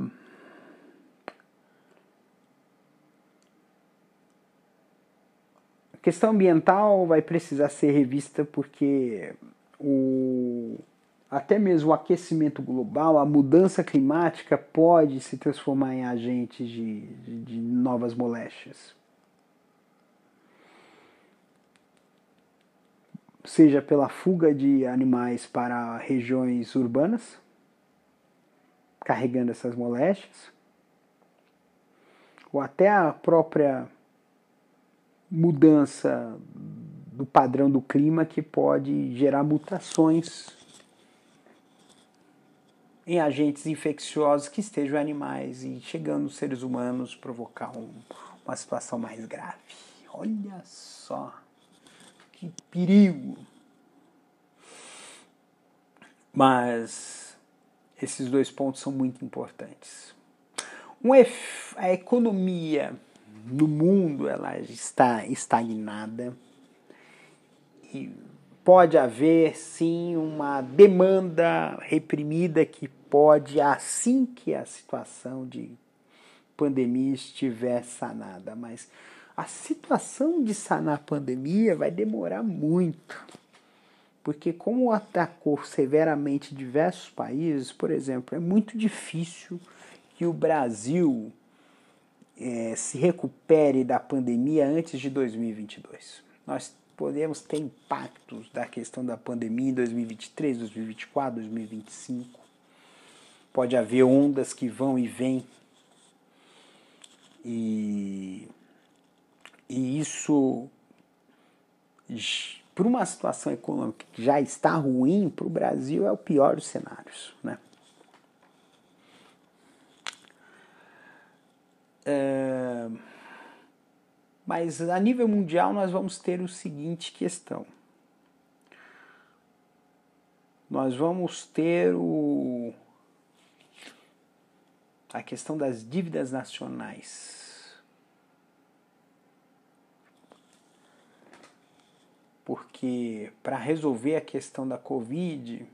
A questão ambiental vai precisar ser revista porque o, até mesmo o aquecimento global, a mudança climática pode se transformar em agente de, de, de novas moléstias. Seja pela fuga de animais para regiões urbanas, carregando essas moléstias, ou até a própria mudança do padrão do clima que pode gerar mutações em agentes infecciosos que estejam em animais e chegando nos seres humanos provocar um, uma situação mais grave. Olha só que perigo! Mas esses dois pontos são muito importantes. Um, a economia no mundo ela está estagnada e pode haver sim uma demanda reprimida que pode assim que a situação de pandemia estiver sanada, mas a situação de sanar a pandemia vai demorar muito. Porque como atacou severamente diversos países, por exemplo, é muito difícil que o Brasil é, se recupere da pandemia antes de 2022. Nós podemos ter impactos da questão da pandemia em 2023, 2024, 2025. Pode haver ondas que vão e vêm. E, e isso, para uma situação econômica que já está ruim, para o Brasil é o pior dos cenários. Né? É, mas a nível mundial nós vamos ter o seguinte questão. Nós vamos ter o, a questão das dívidas nacionais. Porque para resolver a questão da Covid,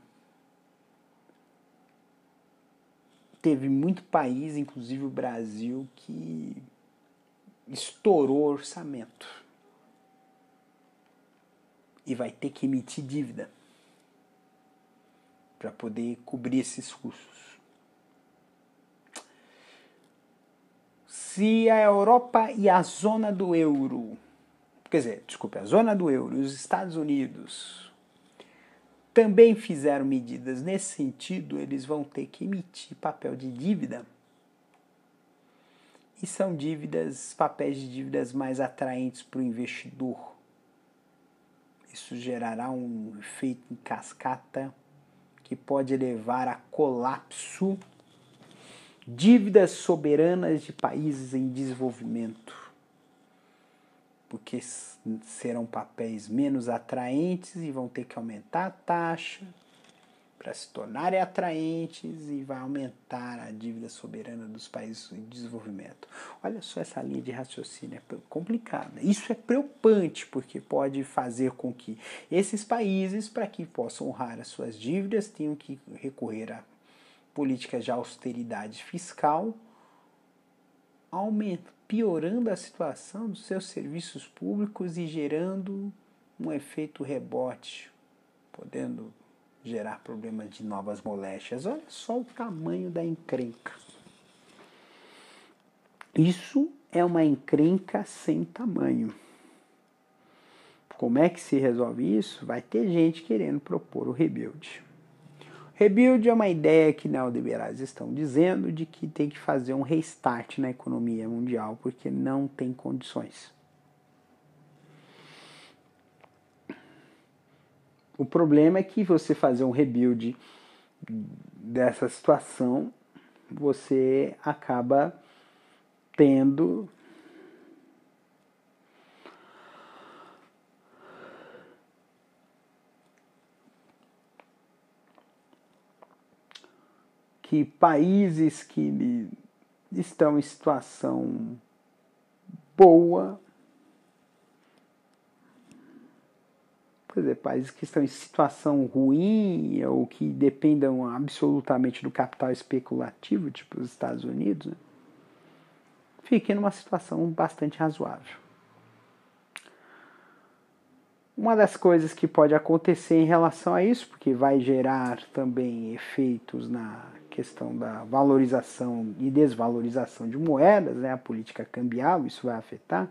teve muito país, inclusive o Brasil, que estourou orçamento e vai ter que emitir dívida para poder cobrir esses custos. Se a Europa e a zona do euro, quer dizer, desculpe, a zona do euro e os Estados Unidos também fizeram medidas nesse sentido, eles vão ter que emitir papel de dívida. E são dívidas, papéis de dívidas mais atraentes para o investidor. Isso gerará um efeito em cascata que pode levar a colapso dívidas soberanas de países em desenvolvimento porque serão papéis menos atraentes e vão ter que aumentar a taxa para se tornarem atraentes e vai aumentar a dívida soberana dos países em desenvolvimento. Olha só essa linha de raciocínio, é complicada. Isso é preocupante, porque pode fazer com que esses países, para que possam honrar as suas dívidas, tenham que recorrer a políticas de austeridade fiscal, aumento, piorando a situação dos seus serviços públicos e gerando um efeito rebote podendo gerar problemas de novas moléstias. Olha só o tamanho da encrenca. Isso é uma encrenca sem tamanho. Como é que se resolve isso? Vai ter gente querendo propor o rebuild. Rebuild é uma ideia que neoliberais estão dizendo de que tem que fazer um restart na economia mundial porque não tem condições. O problema é que você fazer um rebuild dessa situação, você acaba tendo que países que estão em situação boa, quer dizer, países que estão em situação ruim ou que dependam absolutamente do capital especulativo, tipo os Estados Unidos, né? fiquem numa situação bastante razoável. Uma das coisas que pode acontecer em relação a isso, porque vai gerar também efeitos na questão da valorização e desvalorização de moedas, né, a política cambial, isso vai afetar,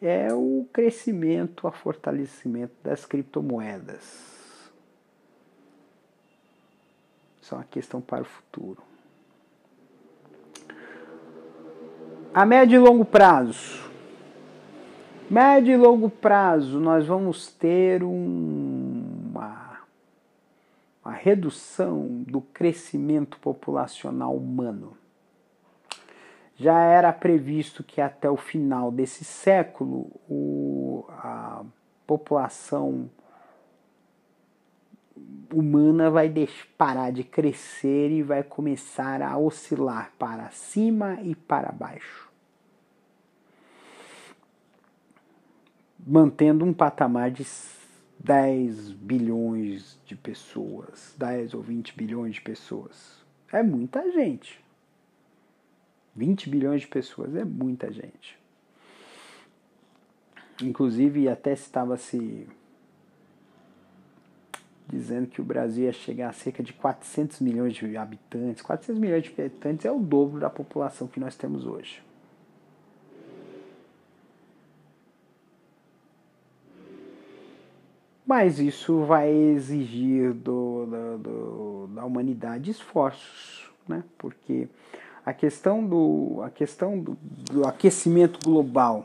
é o crescimento, o fortalecimento das criptomoedas. Isso é uma questão para o futuro. A médio e longo prazo. Médio e longo prazo, nós vamos ter uma, uma redução do crescimento populacional humano. Já era previsto que até o final desse século o, a população humana vai parar de crescer e vai começar a oscilar para cima e para baixo. Mantendo um patamar de 10 bilhões de pessoas, 10 ou 20 bilhões de pessoas. É muita gente. 20 bilhões de pessoas é muita gente. Inclusive, até estava se dizendo que o Brasil ia chegar a cerca de 400 milhões de habitantes. 400 milhões de habitantes é o dobro da população que nós temos hoje. Mas isso vai exigir do, do, do, da humanidade esforços, né? porque a questão do, a questão do, do aquecimento global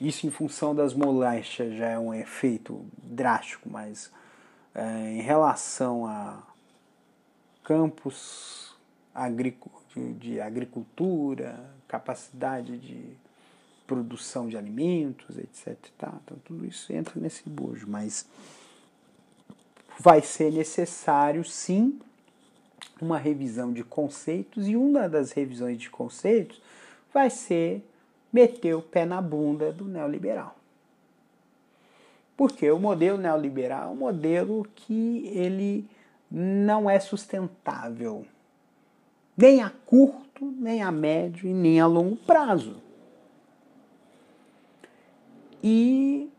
isso em função das moléstias já é um efeito drástico, mas é, em relação a campos de, de agricultura, capacidade de produção de alimentos, etc. Tá? Então tudo isso entra nesse bojo, mas vai ser necessário sim uma revisão de conceitos e uma das revisões de conceitos vai ser meteu o pé na bunda do neoliberal. Porque o modelo neoliberal é um modelo que ele não é sustentável, nem a curto, nem a médio e nem a longo prazo. E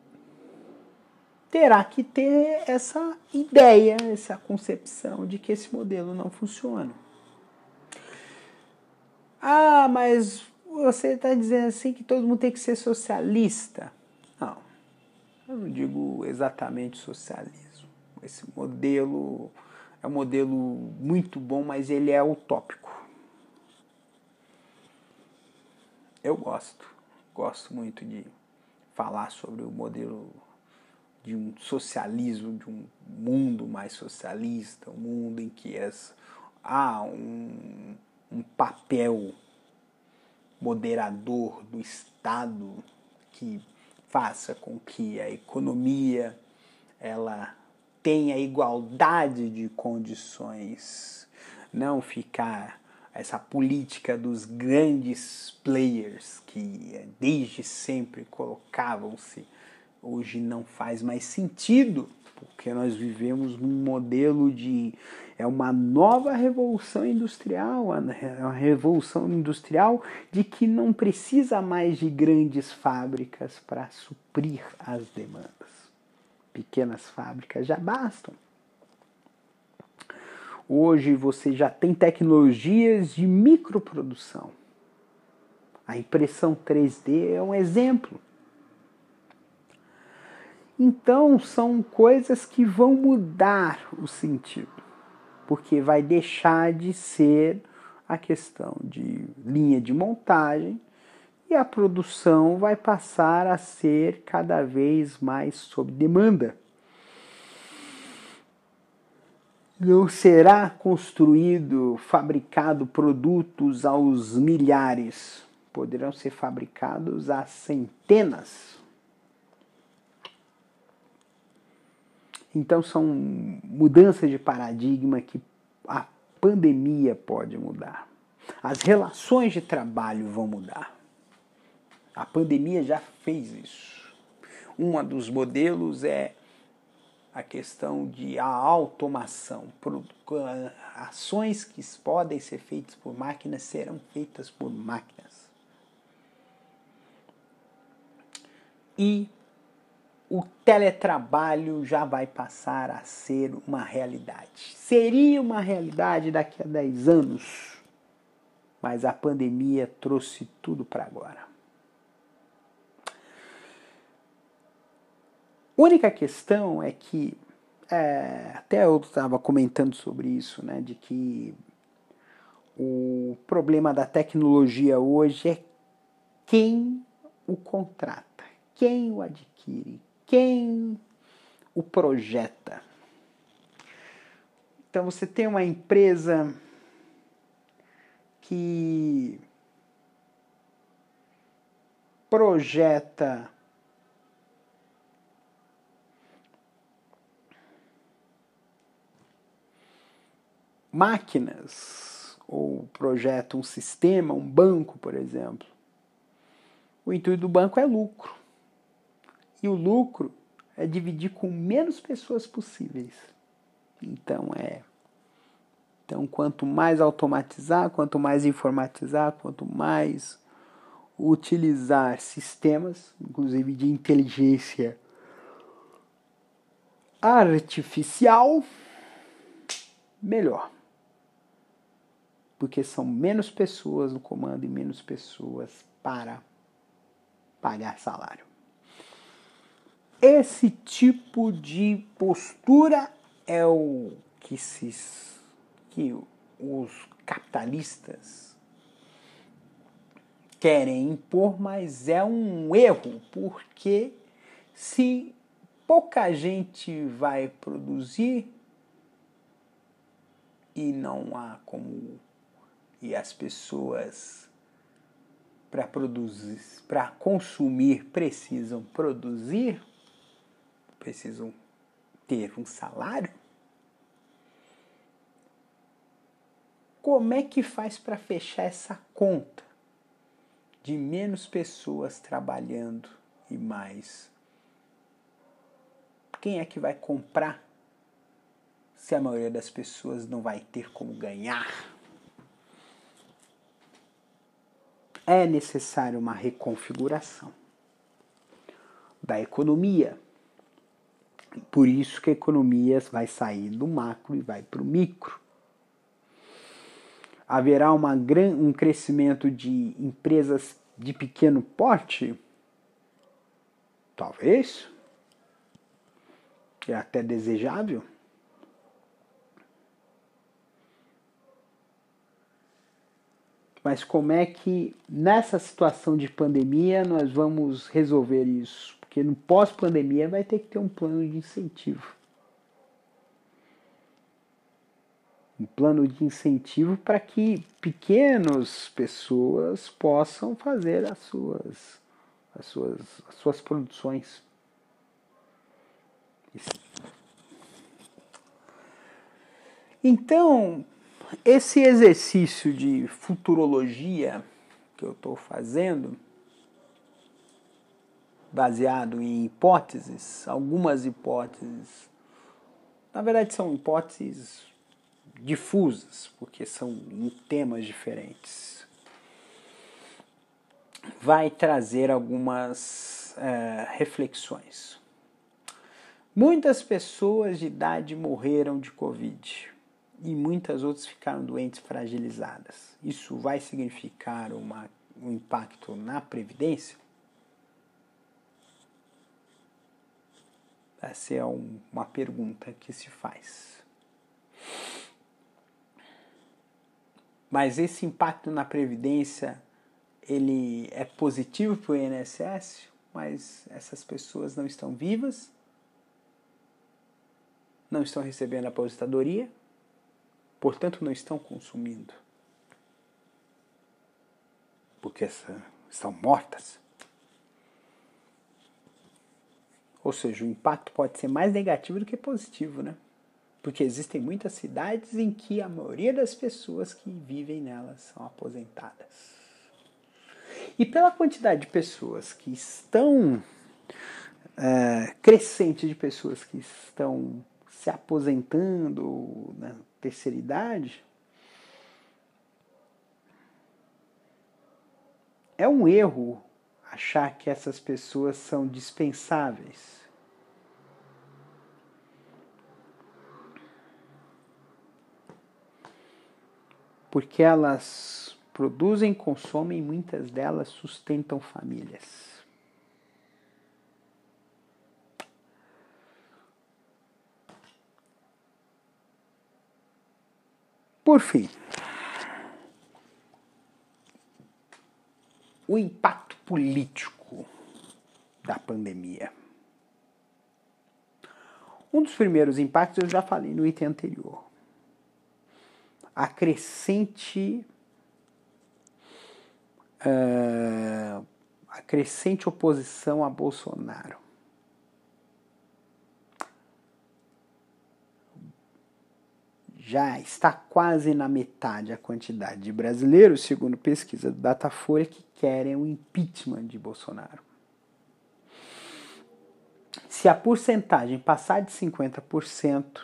terá que ter essa ideia, essa concepção de que esse modelo não funciona. Ah, mas você está dizendo assim que todo mundo tem que ser socialista. Não, eu não digo exatamente socialismo. Esse modelo é um modelo muito bom, mas ele é utópico. Eu gosto, gosto muito de falar sobre o modelo de um socialismo, de um mundo mais socialista, um mundo em que as, há um, um papel moderador do Estado que faça com que a economia ela tenha igualdade de condições, não ficar essa política dos grandes players que desde sempre colocavam-se, hoje não faz mais sentido, porque nós vivemos num modelo de é uma nova revolução industrial, é uma revolução industrial de que não precisa mais de grandes fábricas para suprir as demandas. pequenas fábricas já bastam. Hoje você já tem tecnologias de microprodução. A impressão 3D é um exemplo. Então são coisas que vão mudar o sentido, porque vai deixar de ser a questão de linha de montagem e a produção vai passar a ser cada vez mais sob demanda. Não será construído, fabricado produtos aos milhares, poderão ser fabricados a centenas. Então são mudanças de paradigma que a pandemia pode mudar. As relações de trabalho vão mudar. A pandemia já fez isso. Um dos modelos é a questão de a automação. Ações que podem ser feitas por máquinas serão feitas por máquinas. E o teletrabalho já vai passar a ser uma realidade. Seria uma realidade daqui a 10 anos, mas a pandemia trouxe tudo para agora. Única questão é que, é, até eu estava comentando sobre isso, né, de que o problema da tecnologia hoje é quem o contrata, quem o adquire, quem o projeta. Então você tem uma empresa que projeta máquinas ou projeta um sistema, um banco, por exemplo. O intuito do banco é lucro. E o lucro é dividir com menos pessoas possíveis. Então é então quanto mais automatizar, quanto mais informatizar, quanto mais utilizar sistemas, inclusive de inteligência artificial, melhor porque são menos pessoas no comando e menos pessoas para pagar salário. Esse tipo de postura é o que, se, que os capitalistas querem impor, mas é um erro, porque se pouca gente vai produzir e não há como e as pessoas para produzir, para consumir precisam produzir, precisam ter um salário. Como é que faz para fechar essa conta de menos pessoas trabalhando e mais? Quem é que vai comprar se a maioria das pessoas não vai ter como ganhar? É necessária uma reconfiguração da economia. Por isso que a economia vai sair do macro e vai para o micro. Haverá uma gran, um crescimento de empresas de pequeno porte? Talvez. É até desejável. Mas como é que nessa situação de pandemia nós vamos resolver isso? Porque no pós-pandemia vai ter que ter um plano de incentivo. Um plano de incentivo para que pequenas pessoas possam fazer as suas, as suas, as suas produções. Então, esse exercício de futurologia que eu estou fazendo, baseado em hipóteses, algumas hipóteses, na verdade são hipóteses difusas, porque são em temas diferentes, vai trazer algumas é, reflexões. Muitas pessoas de idade morreram de Covid e muitas outras ficaram doentes fragilizadas. Isso vai significar uma, um impacto na Previdência? Essa é um, uma pergunta que se faz. Mas esse impacto na Previdência ele é positivo para o INSS, mas essas pessoas não estão vivas, não estão recebendo aposentadoria, portanto não estão consumindo. Porque estão mortas. Ou seja, o impacto pode ser mais negativo do que positivo, né? Porque existem muitas cidades em que a maioria das pessoas que vivem nelas são aposentadas. E pela quantidade de pessoas que estão. É, crescente de pessoas que estão se aposentando na terceira idade, é um erro achar que essas pessoas são dispensáveis. Porque elas produzem, consomem, muitas delas sustentam famílias. Por fim, o impacto político da pandemia. Um dos primeiros impactos eu já falei no item anterior. A crescente uh, a crescente oposição a Bolsonaro. Já está quase na metade a quantidade de brasileiros, segundo pesquisa do Datafolha, que querem o impeachment de Bolsonaro. Se a porcentagem passar de 50%,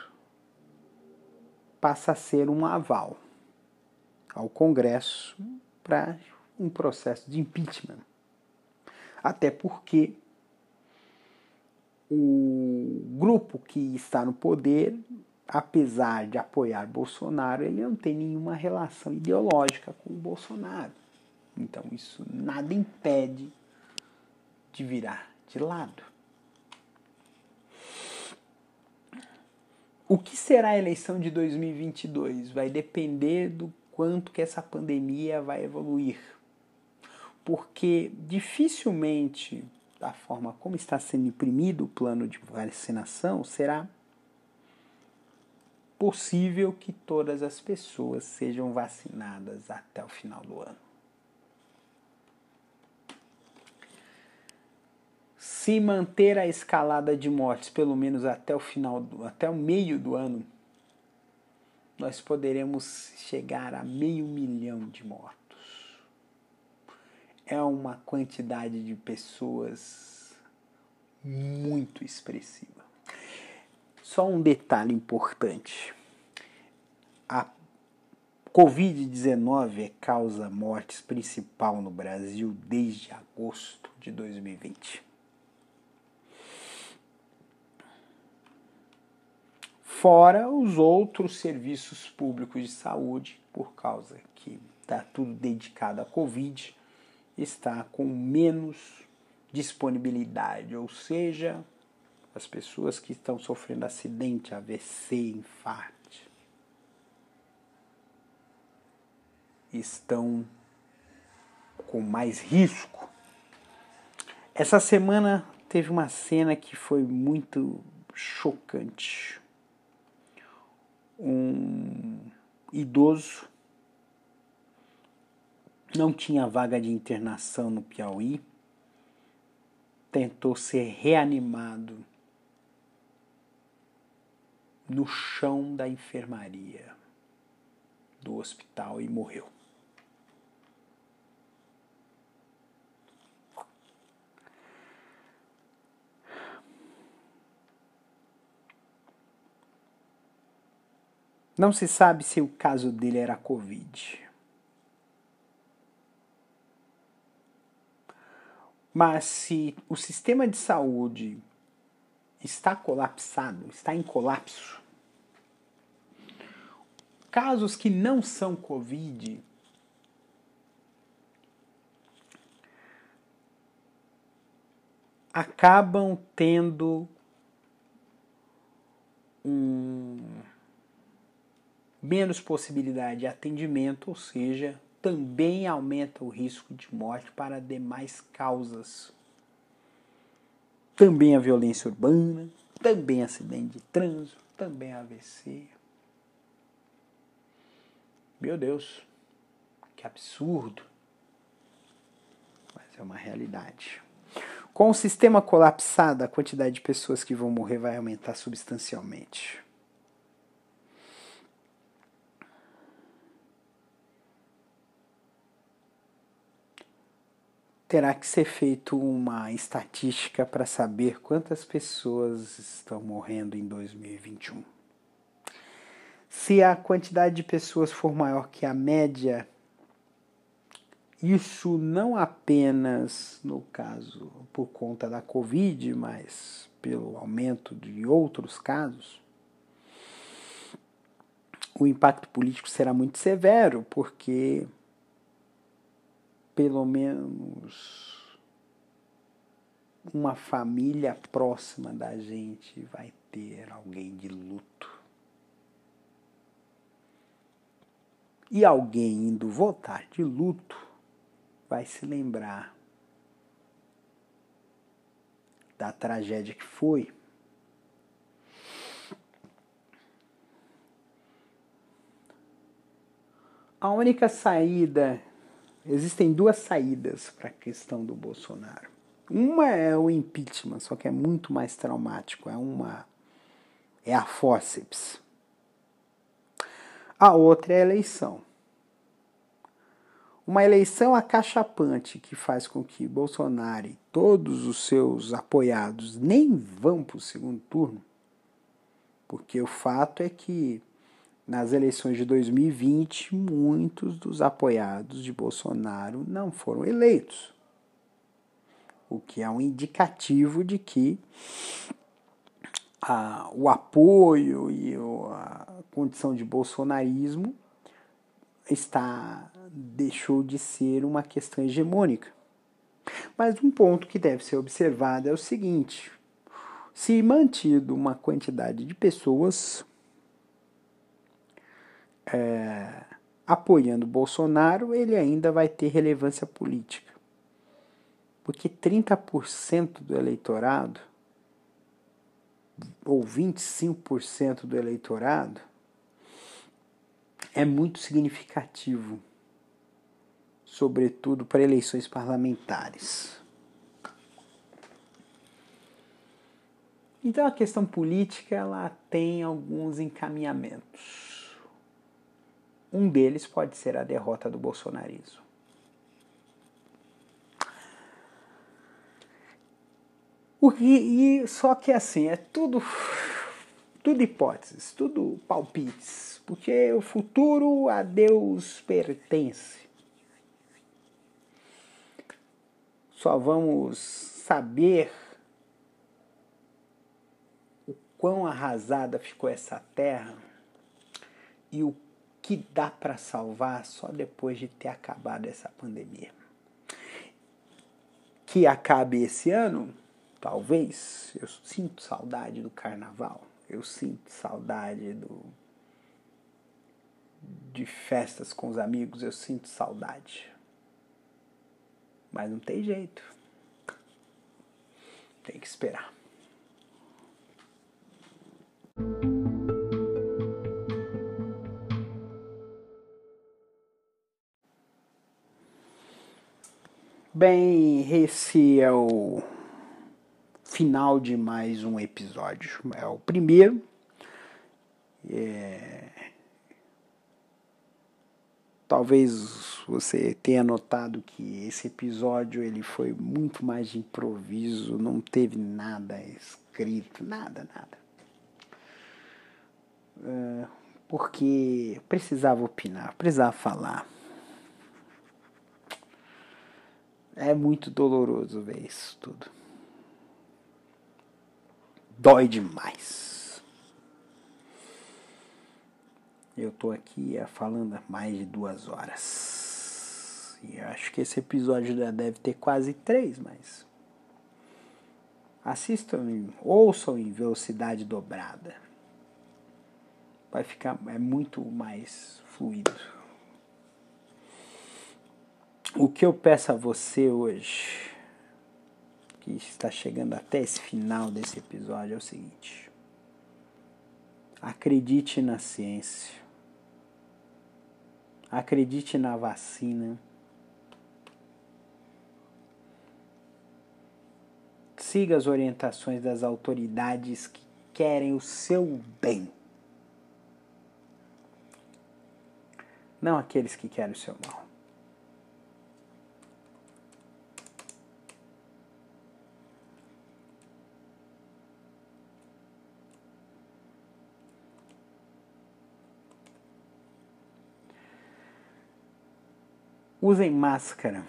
passa a ser um aval ao Congresso para um processo de impeachment. Até porque o grupo que está no poder, apesar de apoiar Bolsonaro, ele não tem nenhuma relação ideológica com o Bolsonaro. Então isso nada impede de virar de lado. O que será a eleição de 2022 vai depender do quanto que essa pandemia vai evoluir porque dificilmente, da forma como está sendo imprimido o plano de vacinação, será possível que todas as pessoas sejam vacinadas até o final do ano. Se manter a escalada de mortes pelo menos até o final do, até o meio do ano, nós poderemos chegar a meio milhão de mortos é uma quantidade de pessoas muito expressiva. Só um detalhe importante: a Covid-19 é causa mortes principal no Brasil desde agosto de 2020. Fora os outros serviços públicos de saúde, por causa que está tudo dedicado à Covid, está com menos disponibilidade, ou seja, as pessoas que estão sofrendo acidente, AVC, infarto, estão com mais risco. Essa semana teve uma cena que foi muito chocante. Um idoso não tinha vaga de internação no Piauí, tentou ser reanimado no chão da enfermaria do hospital e morreu. Não se sabe se o caso dele era Covid. Mas se o sistema de saúde está colapsado, está em colapso. Casos que não são Covid acabam tendo um menos possibilidade de atendimento, ou seja, também aumenta o risco de morte para demais causas. Também a violência urbana, também acidente de trânsito, também AVC. Meu Deus, que absurdo. Mas é uma realidade. Com o sistema colapsado, a quantidade de pessoas que vão morrer vai aumentar substancialmente. terá que ser feito uma estatística para saber quantas pessoas estão morrendo em 2021. Se a quantidade de pessoas for maior que a média, isso não apenas no caso por conta da Covid, mas pelo aumento de outros casos, o impacto político será muito severo, porque pelo menos uma família próxima da gente vai ter alguém de luto. E alguém indo votar de luto vai se lembrar da tragédia que foi. A única saída Existem duas saídas para a questão do Bolsonaro. Uma é o impeachment, só que é muito mais traumático. É uma é a fórceps. A outra é a eleição. Uma eleição acachapante que faz com que Bolsonaro e todos os seus apoiados nem vão para o segundo turno, porque o fato é que nas eleições de 2020, muitos dos apoiados de Bolsonaro não foram eleitos, o que é um indicativo de que a, o apoio e a condição de bolsonarismo está deixou de ser uma questão hegemônica. Mas um ponto que deve ser observado é o seguinte: se mantido uma quantidade de pessoas é, apoiando Bolsonaro, ele ainda vai ter relevância política. Porque 30% do eleitorado, ou 25% do eleitorado, é muito significativo, sobretudo para eleições parlamentares. Então a questão política ela tem alguns encaminhamentos. Um deles pode ser a derrota do bolsonarismo. O que, e, só que assim, é tudo, tudo hipóteses, tudo palpites, porque o futuro a Deus pertence. Só vamos saber o quão arrasada ficou essa terra e o que dá para salvar só depois de ter acabado essa pandemia. Que acabe esse ano, talvez. Eu sinto saudade do carnaval. Eu sinto saudade do de festas com os amigos, eu sinto saudade. Mas não tem jeito. Tem que esperar. Bem, esse é o final de mais um episódio. É o primeiro. É... Talvez você tenha notado que esse episódio ele foi muito mais de improviso, não teve nada escrito, nada, nada. É... Porque precisava opinar, precisava falar. É muito doloroso ver isso tudo. Dói demais. Eu tô aqui é, falando há mais de duas horas. E acho que esse episódio já deve ter quase três, mas. Assistam, ouçam em velocidade dobrada. Vai ficar é muito mais fluido. O que eu peço a você hoje, que está chegando até esse final desse episódio, é o seguinte: acredite na ciência, acredite na vacina, siga as orientações das autoridades que querem o seu bem. Não aqueles que querem o seu mal. Usem máscara.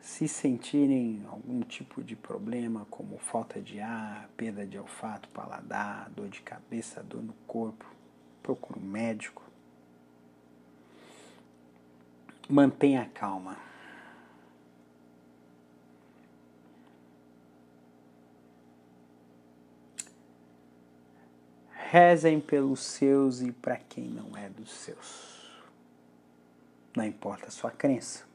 Se sentirem algum tipo de problema, como falta de ar, perda de olfato, paladar, dor de cabeça, dor no corpo, procure um médico. Mantenha a calma. Rezem pelos seus e para quem não é dos seus. Não importa a sua crença.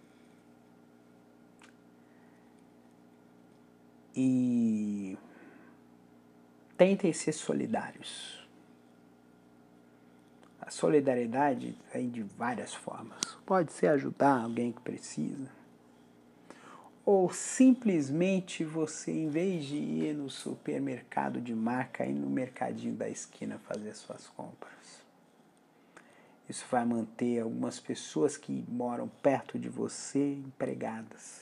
E tentem ser solidários. A solidariedade vem de várias formas. Pode ser ajudar alguém que precisa ou simplesmente você, em vez de ir no supermercado de marca, ir no mercadinho da esquina fazer suas compras. Isso vai manter algumas pessoas que moram perto de você empregadas.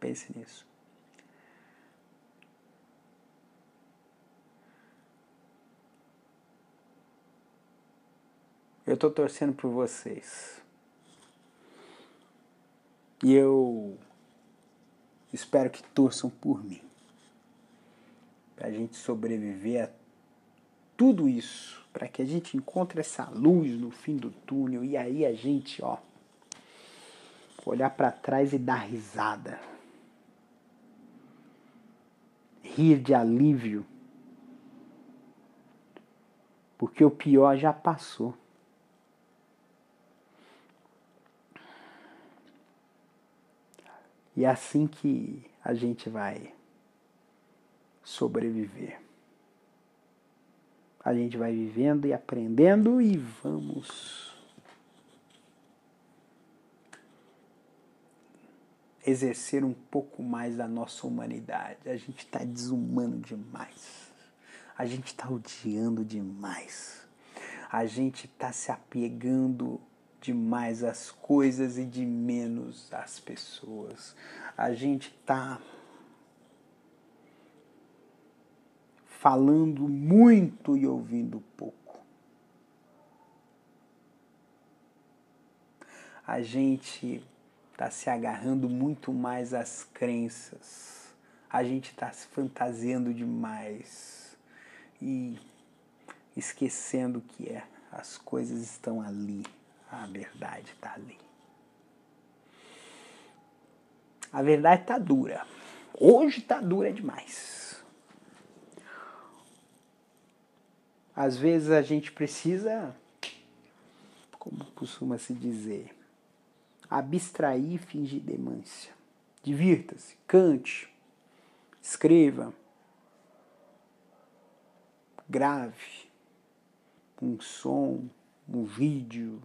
Pense nisso. Eu estou torcendo por vocês. E eu Espero que torçam por mim. Para a gente sobreviver a tudo isso. Para que a gente encontre essa luz no fim do túnel. E aí a gente, ó, olhar para trás e dar risada. Rir de alívio. Porque o pior já passou. E é assim que a gente vai sobreviver. A gente vai vivendo e aprendendo e vamos exercer um pouco mais da nossa humanidade. A gente está desumano demais. A gente está odiando demais. A gente está se apegando demais as coisas e de menos as pessoas. A gente está falando muito e ouvindo pouco. A gente está se agarrando muito mais às crenças. A gente está se fantasiando demais e esquecendo que é, as coisas estão ali. A verdade está ali. A verdade está dura. Hoje está dura demais. Às vezes a gente precisa, como costuma se dizer, abstrair e fingir demência. Divirta-se, cante, escreva, grave um som, um vídeo,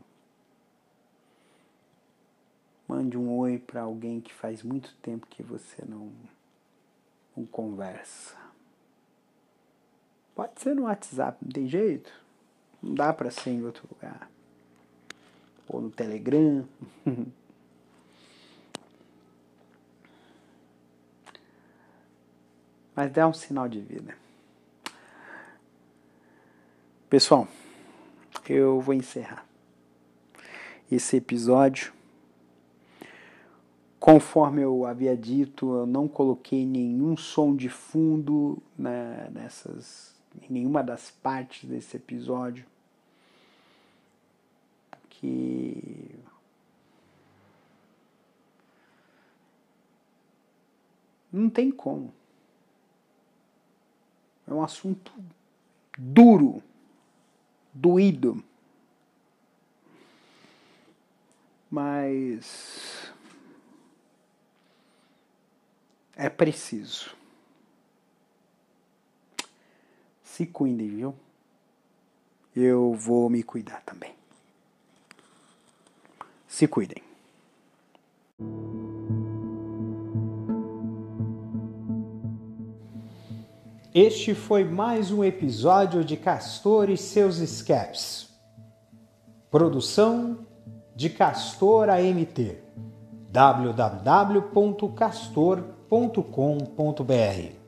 Mande um oi para alguém que faz muito tempo que você não, não conversa. Pode ser no WhatsApp, não tem jeito. Não dá para ser em outro lugar. Ou no Telegram. Mas dá um sinal de vida. Pessoal, eu vou encerrar esse episódio Conforme eu havia dito, eu não coloquei nenhum som de fundo né, nessas, em nenhuma das partes desse episódio. Que não tem como. É um assunto duro, doído. Mas é preciso. Se cuidem, viu? Eu vou me cuidar também. Se cuidem. Este foi mais um episódio de Castor e seus escapes. Produção de Castor AMT. www.castor.com.br